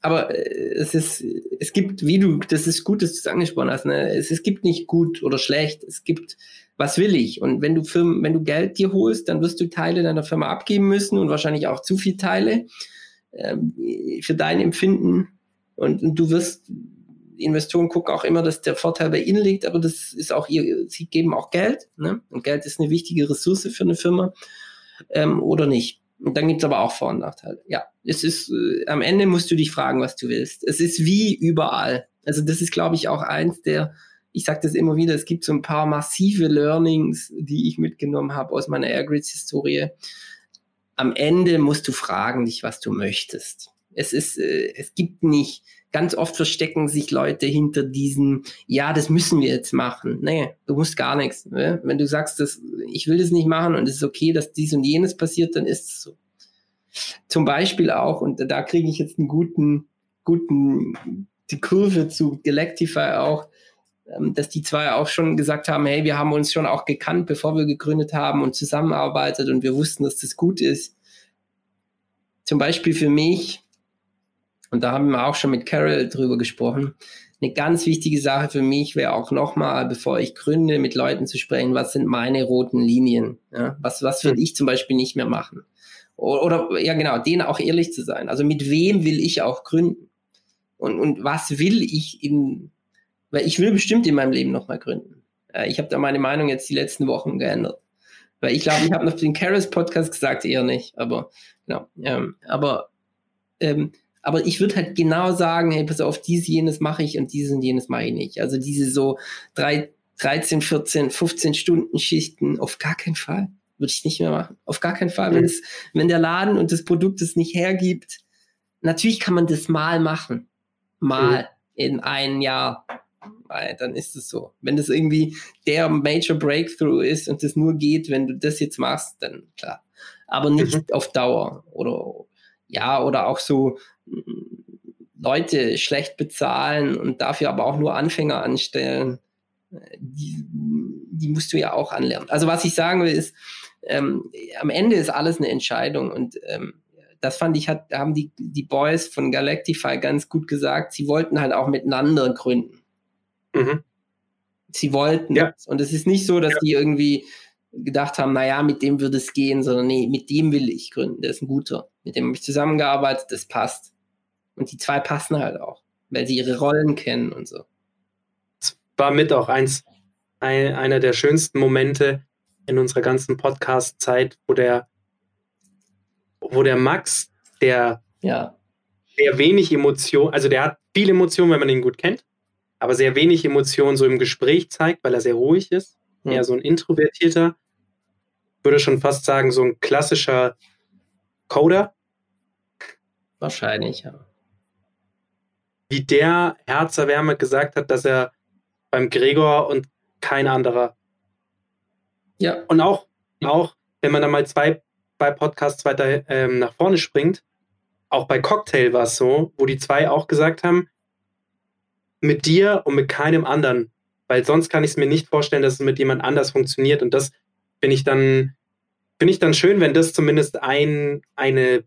aber äh, es ist, es gibt, wie du, das ist gut, dass du es angesprochen hast, ne? es, es gibt nicht gut oder schlecht, es gibt, was will ich? Und wenn du Firmen, wenn du Geld dir holst, dann wirst du Teile deiner Firma abgeben müssen und wahrscheinlich auch zu viel Teile ähm, für dein Empfinden. Und, und du wirst, Investoren gucken auch immer, dass der Vorteil bei ihnen liegt, aber das ist auch ihr, sie geben auch Geld, ne? Und Geld ist eine wichtige Ressource für eine Firma ähm, oder nicht. Und dann gibt's aber auch Vor- und Nachteile. Ja, es ist, äh, am Ende musst du dich fragen, was du willst. Es ist wie überall. Also das ist, glaube ich, auch eins der, ich sage das immer wieder, es gibt so ein paar massive Learnings, die ich mitgenommen habe aus meiner Airgrids-Historie. Am Ende musst du fragen dich, was du möchtest. Es ist, äh, es gibt nicht, ganz oft verstecken sich Leute hinter diesen, ja, das müssen wir jetzt machen. Nee, du musst gar nichts. Ne? Wenn du sagst, dass, ich will das nicht machen und es ist okay, dass dies und jenes passiert, dann ist es so. Zum Beispiel auch, und da kriege ich jetzt einen guten, guten, die Kurve zu Galactify auch, ähm, dass die zwei auch schon gesagt haben, hey, wir haben uns schon auch gekannt, bevor wir gegründet haben und zusammenarbeitet und wir wussten, dass das gut ist. Zum Beispiel für mich, und da haben wir auch schon mit Carol drüber gesprochen. Eine ganz wichtige Sache für mich wäre auch nochmal, bevor ich gründe, mit Leuten zu sprechen, was sind meine roten Linien? Ja? Was, was würde ich zum Beispiel nicht mehr machen? Oder, ja genau, denen auch ehrlich zu sein. Also mit wem will ich auch gründen? Und, und was will ich im, weil ich will bestimmt in meinem Leben nochmal gründen. Ich habe da meine Meinung jetzt die letzten Wochen geändert. Weil ich glaube, ich habe noch den Carols Podcast gesagt, eher nicht, aber genau. Ähm, aber ähm, aber ich würde halt genau sagen, hey, pass auf, dies, jenes mache ich und dieses und jenes mache ich nicht. Also diese so drei, 13, 14, 15 Stunden Schichten auf gar keinen Fall. Würde ich nicht mehr machen. Auf gar keinen Fall. Mhm. Wenn, es, wenn der Laden und das Produkt es nicht hergibt, natürlich kann man das mal machen. Mal mhm. in ein Jahr. Dann ist es so. Wenn das irgendwie der Major Breakthrough ist und das nur geht, wenn du das jetzt machst, dann klar. Aber nicht mhm. auf Dauer. Oder ja, oder auch so Leute schlecht bezahlen und dafür aber auch nur Anfänger anstellen, die, die musst du ja auch anlernen. Also was ich sagen will ist, ähm, am Ende ist alles eine Entscheidung und ähm, das fand ich, hat, haben die, die Boys von Galactify ganz gut gesagt. Sie wollten halt auch miteinander gründen. Mhm. Sie wollten. Ja. Und es ist nicht so, dass ja. die irgendwie gedacht haben, naja, mit dem würde es gehen, sondern nee, mit dem will ich gründen. Der ist ein guter. Mit dem habe ich zusammengearbeitet, das passt. Und die zwei passen halt auch, weil sie ihre Rollen kennen und so. Das war mit auch eins, ein, einer der schönsten Momente in unserer ganzen Podcast-Zeit, wo der, wo der Max, der, ja. der wenig Emotion, also der hat viel Emotion, wenn man ihn gut kennt, aber sehr wenig Emotion so im Gespräch zeigt, weil er sehr ruhig ist, hm. eher so ein introvertierter, würde schon fast sagen, so ein klassischer Coder. Wahrscheinlich, ja wie der herzerwärmend gesagt hat, dass er beim Gregor und kein anderer. Ja. Und auch, auch wenn man dann mal zwei, zwei Podcasts weiter ähm, nach vorne springt, auch bei Cocktail war es so, wo die zwei auch gesagt haben, mit dir und mit keinem anderen weil sonst kann ich es mir nicht vorstellen, dass es mit jemand anders funktioniert. Und das finde ich dann, finde ich dann schön, wenn das zumindest ein, eine,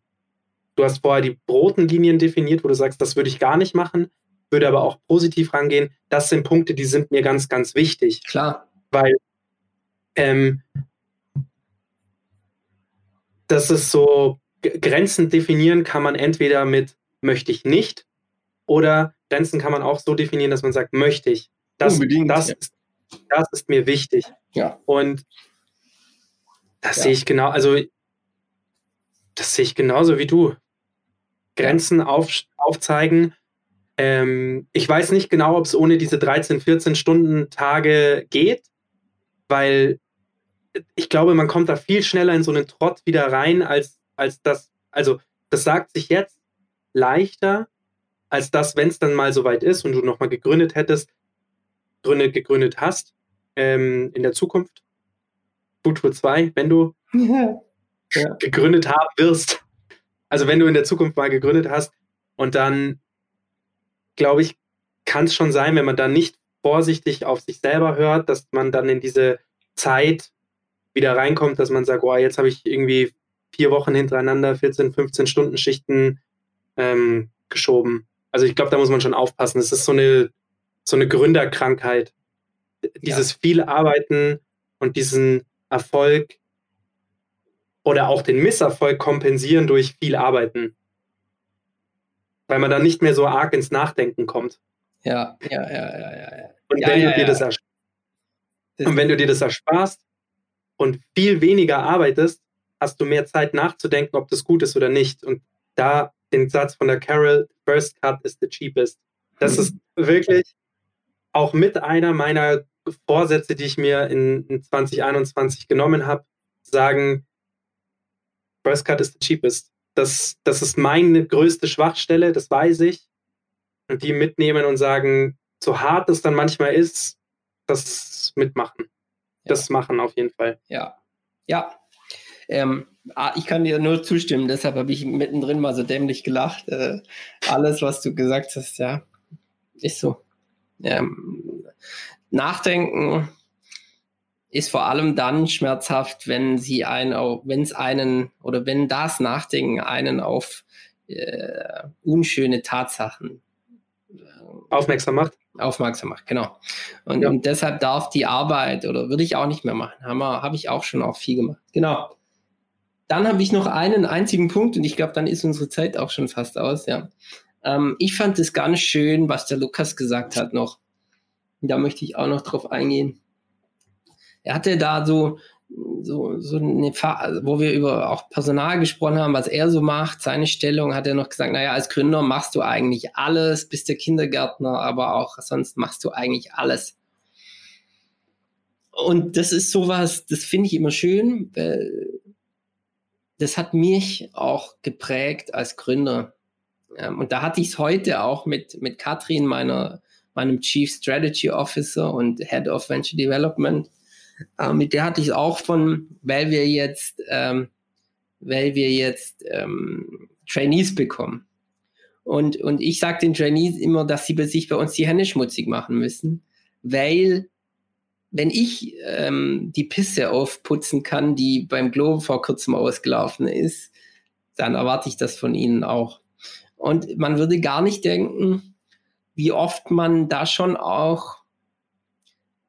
du hast vorher die roten Linien definiert, wo du sagst, das würde ich gar nicht machen, würde aber auch positiv rangehen. Das sind Punkte, die sind mir ganz, ganz wichtig. Klar. Weil ähm, das ist so, Grenzen definieren kann man entweder mit möchte ich nicht oder Grenzen kann man auch so definieren, dass man sagt, möchte ich. Das, Unbedingt, das, ja. ist, das ist mir wichtig. Ja. Und das ja. sehe ich genau, also das sehe ich genauso wie du. Grenzen auf, aufzeigen. Ähm, ich weiß nicht genau, ob es ohne diese 13, 14 Stunden Tage geht, weil ich glaube, man kommt da viel schneller in so einen Trott wieder rein, als, als das, also das sagt sich jetzt leichter, als das, wenn es dann mal soweit ist und du nochmal gegründet hättest, Gründe gegründet hast ähm, in der Zukunft. Futur 2, wenn du [LAUGHS] ja. gegründet haben wirst. Also wenn du in der Zukunft mal gegründet hast und dann, glaube ich, kann es schon sein, wenn man dann nicht vorsichtig auf sich selber hört, dass man dann in diese Zeit wieder reinkommt, dass man sagt, oh, jetzt habe ich irgendwie vier Wochen hintereinander 14, 15 Stunden Schichten ähm, geschoben. Also ich glaube, da muss man schon aufpassen. Es ist so eine, so eine Gründerkrankheit. Dieses ja. viel Arbeiten und diesen Erfolg oder auch den Misserfolg kompensieren durch viel Arbeiten. Weil man dann nicht mehr so arg ins Nachdenken kommt. Ja, ja, ja, ja, ja. Und ja, wenn ja, du dir das, und wenn du dir das ersparst, und viel weniger arbeitest, hast du mehr Zeit nachzudenken, ob das gut ist oder nicht. Und da den Satz von der Carol, First Cut is the cheapest. Das ist wirklich auch mit einer meiner Vorsätze, die ich mir in, in 2021 genommen habe, sagen, First Cut is the cheapest. Das, das ist meine größte Schwachstelle, das weiß ich. Und die mitnehmen und sagen, so hart es dann manchmal ist, das mitmachen das machen auf jeden Fall. Ja, ja. Ähm, ah, ich kann dir nur zustimmen, deshalb habe ich mittendrin mal so dämlich gelacht. Äh, alles, was du gesagt hast, ja, ist so. Ähm, nachdenken ist vor allem dann schmerzhaft, wenn sie einen, wenn es einen oder wenn das Nachdenken einen auf äh, unschöne Tatsachen äh, aufmerksam macht aufmerksam macht, genau. Und, ja. und, deshalb darf die Arbeit oder würde ich auch nicht mehr machen. Habe hab ich auch schon auch viel gemacht. Genau. Dann habe ich noch einen einzigen Punkt und ich glaube, dann ist unsere Zeit auch schon fast aus, ja. Ähm, ich fand es ganz schön, was der Lukas gesagt hat noch. Da möchte ich auch noch drauf eingehen. Er hatte da so so, so eine wo wir über auch Personal gesprochen haben, was er so macht, seine Stellung, hat er noch gesagt, naja, als Gründer machst du eigentlich alles, bist der Kindergärtner, aber auch sonst machst du eigentlich alles. Und das ist sowas, das finde ich immer schön, weil das hat mich auch geprägt als Gründer. Und da hatte ich es heute auch mit, mit Katrin, meiner, meinem Chief Strategy Officer und Head of Venture Development äh, mit der hatte ich auch von, weil wir jetzt, ähm, weil wir jetzt ähm, Trainees bekommen. Und, und ich sage den Trainees immer, dass sie sich bei uns die Hände schmutzig machen müssen, weil wenn ich ähm, die Pisse aufputzen kann, die beim Globe vor kurzem ausgelaufen ist, dann erwarte ich das von ihnen auch. Und man würde gar nicht denken, wie oft man da schon auch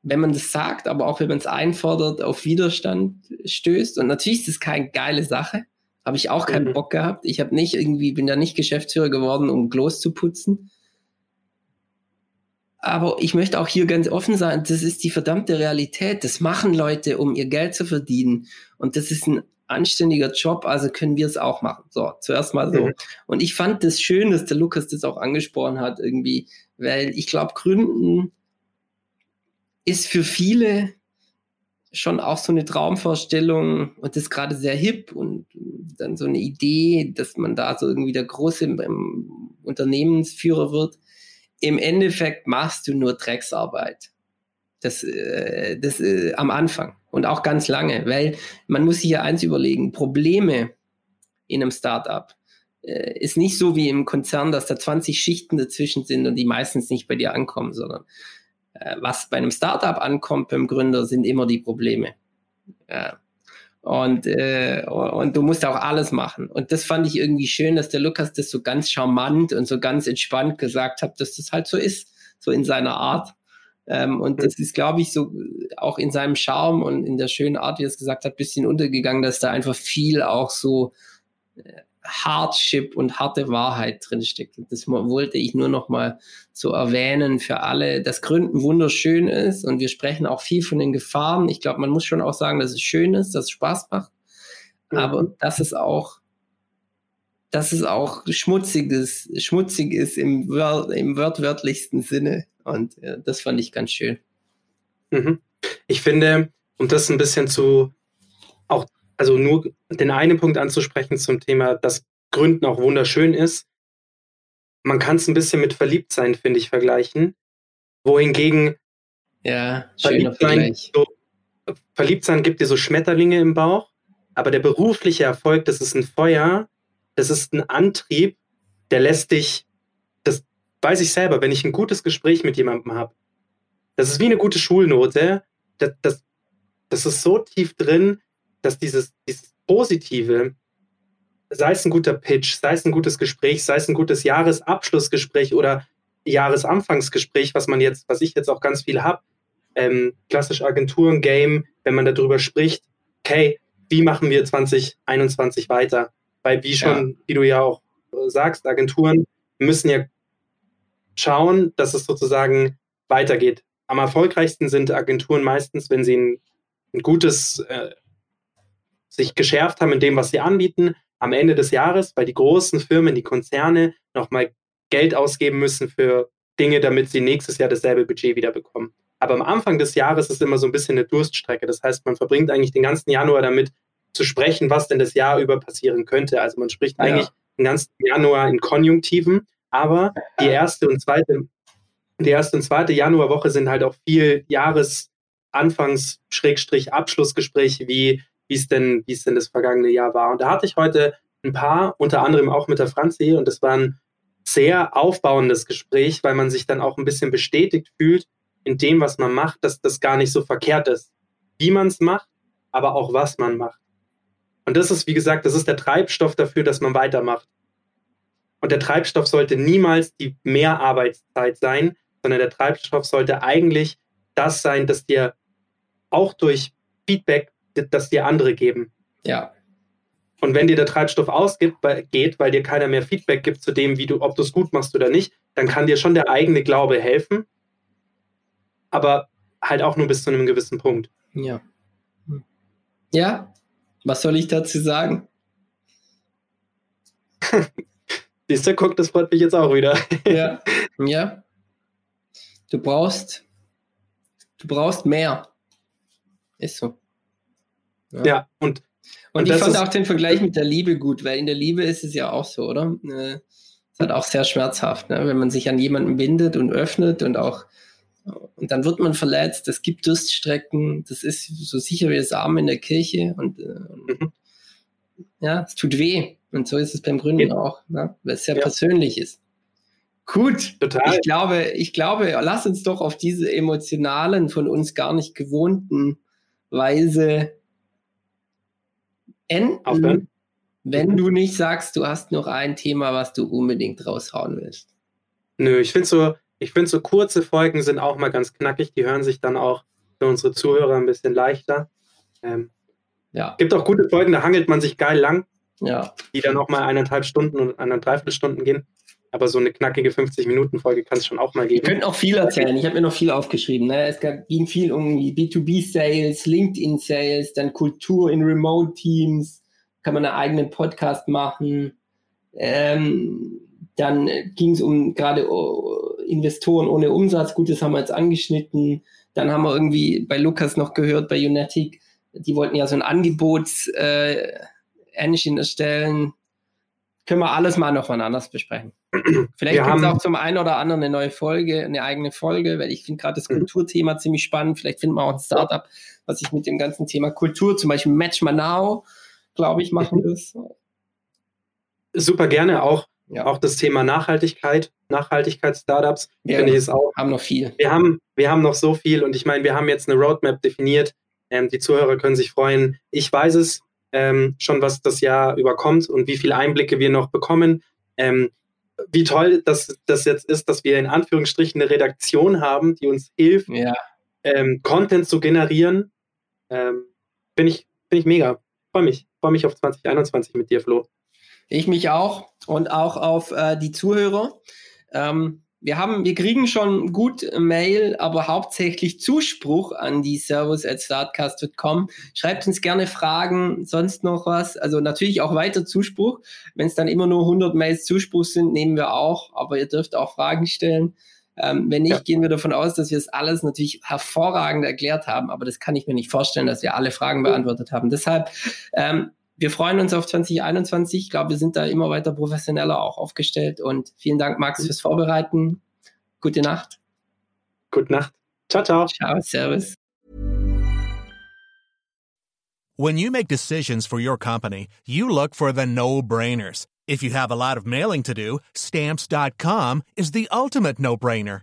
wenn man das sagt, aber auch wenn man es einfordert, auf Widerstand stößt. Und natürlich ist das keine geile Sache. Habe ich auch keinen mhm. Bock gehabt. Ich habe nicht irgendwie, bin da nicht Geschäftsführer geworden, um Klos zu putzen. Aber ich möchte auch hier ganz offen sein, das ist die verdammte Realität. Das machen Leute, um ihr Geld zu verdienen. Und das ist ein anständiger Job, also können wir es auch machen. So, zuerst mal so. Mhm. Und ich fand das schön, dass der Lukas das auch angesprochen hat, irgendwie, weil ich glaube, Gründen ist für viele schon auch so eine Traumvorstellung und das ist gerade sehr hip und dann so eine Idee, dass man da so irgendwie der große Unternehmensführer wird. Im Endeffekt machst du nur Drecksarbeit. Das, äh, das äh, am Anfang und auch ganz lange, weil man muss sich ja eins überlegen, Probleme in einem Startup äh, ist nicht so wie im Konzern, dass da 20 Schichten dazwischen sind und die meistens nicht bei dir ankommen, sondern was bei einem Startup ankommt beim Gründer, sind immer die Probleme. Ja. Und, äh, und du musst auch alles machen. Und das fand ich irgendwie schön, dass der Lukas das so ganz charmant und so ganz entspannt gesagt hat, dass das halt so ist, so in seiner Art. Ähm, und das ist, glaube ich, so auch in seinem Charme und in der schönen Art, wie er es gesagt hat, bisschen untergegangen, dass da einfach viel auch so äh, Hardship und harte Wahrheit drinsteckt. Das wollte ich nur noch mal so erwähnen für alle, dass Gründen wunderschön ist und wir sprechen auch viel von den Gefahren. Ich glaube, man muss schon auch sagen, dass es schön ist, dass es Spaß macht, mhm. aber dass es auch dass es auch schmutziges, schmutzig ist im, im wörtwörtlichsten Sinne. Und äh, das fand ich ganz schön. Mhm. Ich finde, um das ein bisschen zu also nur den einen Punkt anzusprechen zum Thema, dass Gründen auch wunderschön ist. Man kann es ein bisschen mit Verliebtsein, finde ich, vergleichen. Wohingegen ja, verliebt sein, so, verliebt sein gibt dir so Schmetterlinge im Bauch, aber der berufliche Erfolg, das ist ein Feuer, das ist ein Antrieb, der lässt dich, das weiß ich selber, wenn ich ein gutes Gespräch mit jemandem habe, das ist wie eine gute Schulnote, das, das, das ist so tief drin, dass dieses, dieses Positive, sei es ein guter Pitch, sei es ein gutes Gespräch, sei es ein gutes Jahresabschlussgespräch oder Jahresanfangsgespräch, was man jetzt, was ich jetzt auch ganz viel habe, ähm, klassisch Agenturen-Game, wenn man darüber spricht, okay, wie machen wir 2021 weiter? Weil wie schon, ja. wie du ja auch sagst, Agenturen müssen ja schauen, dass es sozusagen weitergeht. Am erfolgreichsten sind Agenturen meistens, wenn sie ein, ein gutes äh, sich geschärft haben in dem, was sie anbieten, am Ende des Jahres, weil die großen Firmen, die Konzerne nochmal Geld ausgeben müssen für Dinge, damit sie nächstes Jahr dasselbe Budget wieder bekommen. Aber am Anfang des Jahres ist immer so ein bisschen eine Durststrecke. Das heißt, man verbringt eigentlich den ganzen Januar damit zu sprechen, was denn das Jahr über passieren könnte. Also man spricht ja. eigentlich den ganzen Januar in Konjunktiven, aber die erste und zweite, die erste und zweite Januarwoche sind halt auch viel Jahresanfangs-Abschlussgespräche wie wie es denn, wie es denn das vergangene Jahr war. Und da hatte ich heute ein paar, unter anderem auch mit der Franzi, und das war ein sehr aufbauendes Gespräch, weil man sich dann auch ein bisschen bestätigt fühlt in dem, was man macht, dass das gar nicht so verkehrt ist, wie man es macht, aber auch was man macht. Und das ist, wie gesagt, das ist der Treibstoff dafür, dass man weitermacht. Und der Treibstoff sollte niemals die Mehrarbeitszeit sein, sondern der Treibstoff sollte eigentlich das sein, dass dir auch durch Feedback das dir andere geben. Ja. Und wenn dir der Treibstoff ausgeht, geht, weil dir keiner mehr Feedback gibt zu dem, wie du, ob du es gut machst oder nicht, dann kann dir schon der eigene Glaube helfen. Aber halt auch nur bis zu einem gewissen Punkt. Ja. Ja, was soll ich dazu sagen? [LAUGHS] Siehst du, guck, das freut mich jetzt auch wieder. [LAUGHS] ja, ja. Du brauchst, du braust mehr. Ist so. Ja, ja und, und, und ich fand auch den Vergleich mit der Liebe gut, weil in der Liebe ist es ja auch so, oder? Äh, ist halt auch sehr schmerzhaft, ne? wenn man sich an jemanden bindet und öffnet und auch und dann wird man verletzt, es gibt Durststrecken, das ist so sicher wie das Arm in der Kirche und, äh, mhm. ja, es tut weh. Und so ist es beim Gründen ja. auch, ne? weil es sehr ja. persönlich ist. Gut, Total. ich glaube, ich glaube, lass uns doch auf diese emotionalen, von uns gar nicht gewohnten Weise enden, Aufhören. wenn mhm. du nicht sagst, du hast noch ein Thema, was du unbedingt raushauen willst. Nö, ich finde so, ich finde so kurze Folgen sind auch mal ganz knackig. Die hören sich dann auch für unsere Zuhörer ein bisschen leichter. Ähm, ja. Gibt auch gute Folgen, da hangelt man sich geil lang. Ja. Die dann auch mal eineinhalb Stunden und eineinhalb Stunden gehen. Aber so eine knackige 50-Minuten-Folge kann es schon auch mal geben. Wir könnten auch viel erzählen. Ich habe mir noch viel aufgeschrieben. Ne? Es ging viel um B2B-Sales, LinkedIn-Sales, dann Kultur in Remote-Teams. Kann man einen eigenen Podcast machen. Ähm, dann ging es um gerade oh, Investoren ohne Umsatz. Gut, das haben wir jetzt angeschnitten. Dann haben wir irgendwie bei Lukas noch gehört, bei Unetic, die wollten ja so ein Angebots äh, Engine erstellen können wir alles mal noch mal anders besprechen. [CLEARS THROAT] Vielleicht gibt es auch zum einen oder anderen eine neue Folge, eine eigene Folge, weil ich finde gerade das mhm. Kulturthema ziemlich spannend. Vielleicht finden wir auch ein Startup, was sich mit dem ganzen Thema Kultur, zum Beispiel Match Now, glaube ich, machen muss. Super gerne auch. Ja. Auch das Thema Nachhaltigkeit, Nachhaltigkeits-Startups, finde ich es auch. haben noch viel. Wir haben, wir haben noch so viel und ich meine, wir haben jetzt eine Roadmap definiert. Ähm, die Zuhörer können sich freuen. Ich weiß es ähm, schon, was das Jahr überkommt und wie viele Einblicke wir noch bekommen. Ähm, wie toll das, das jetzt ist, dass wir in Anführungsstrichen eine Redaktion haben, die uns hilft, ja. ähm, Content zu generieren. Ähm, Finde ich, find ich mega. Freue mich. Freue mich auf 2021 mit dir, Flo. Ich mich auch und auch auf äh, die Zuhörer. Ähm, wir haben, wir kriegen schon gut Mail, aber hauptsächlich Zuspruch an die servus at startcast.com. Schreibt uns gerne Fragen, sonst noch was. Also natürlich auch weiter Zuspruch. Wenn es dann immer nur 100 Mails Zuspruch sind, nehmen wir auch. Aber ihr dürft auch Fragen stellen. Ähm, wenn nicht, ja. gehen wir davon aus, dass wir es alles natürlich hervorragend erklärt haben. Aber das kann ich mir nicht vorstellen, dass wir alle Fragen beantwortet haben. Deshalb ähm, wir freuen uns auf 2021. Ich glaube, wir sind da immer weiter professioneller auch aufgestellt. Und vielen Dank, Max, fürs Vorbereiten. Gute Nacht. Gute Nacht. Ciao, ciao. Ciao, Servus. When you make decisions for your company, you look for the no-brainers. If you have a lot of mailing to do, stamps.com is the ultimate no-brainer.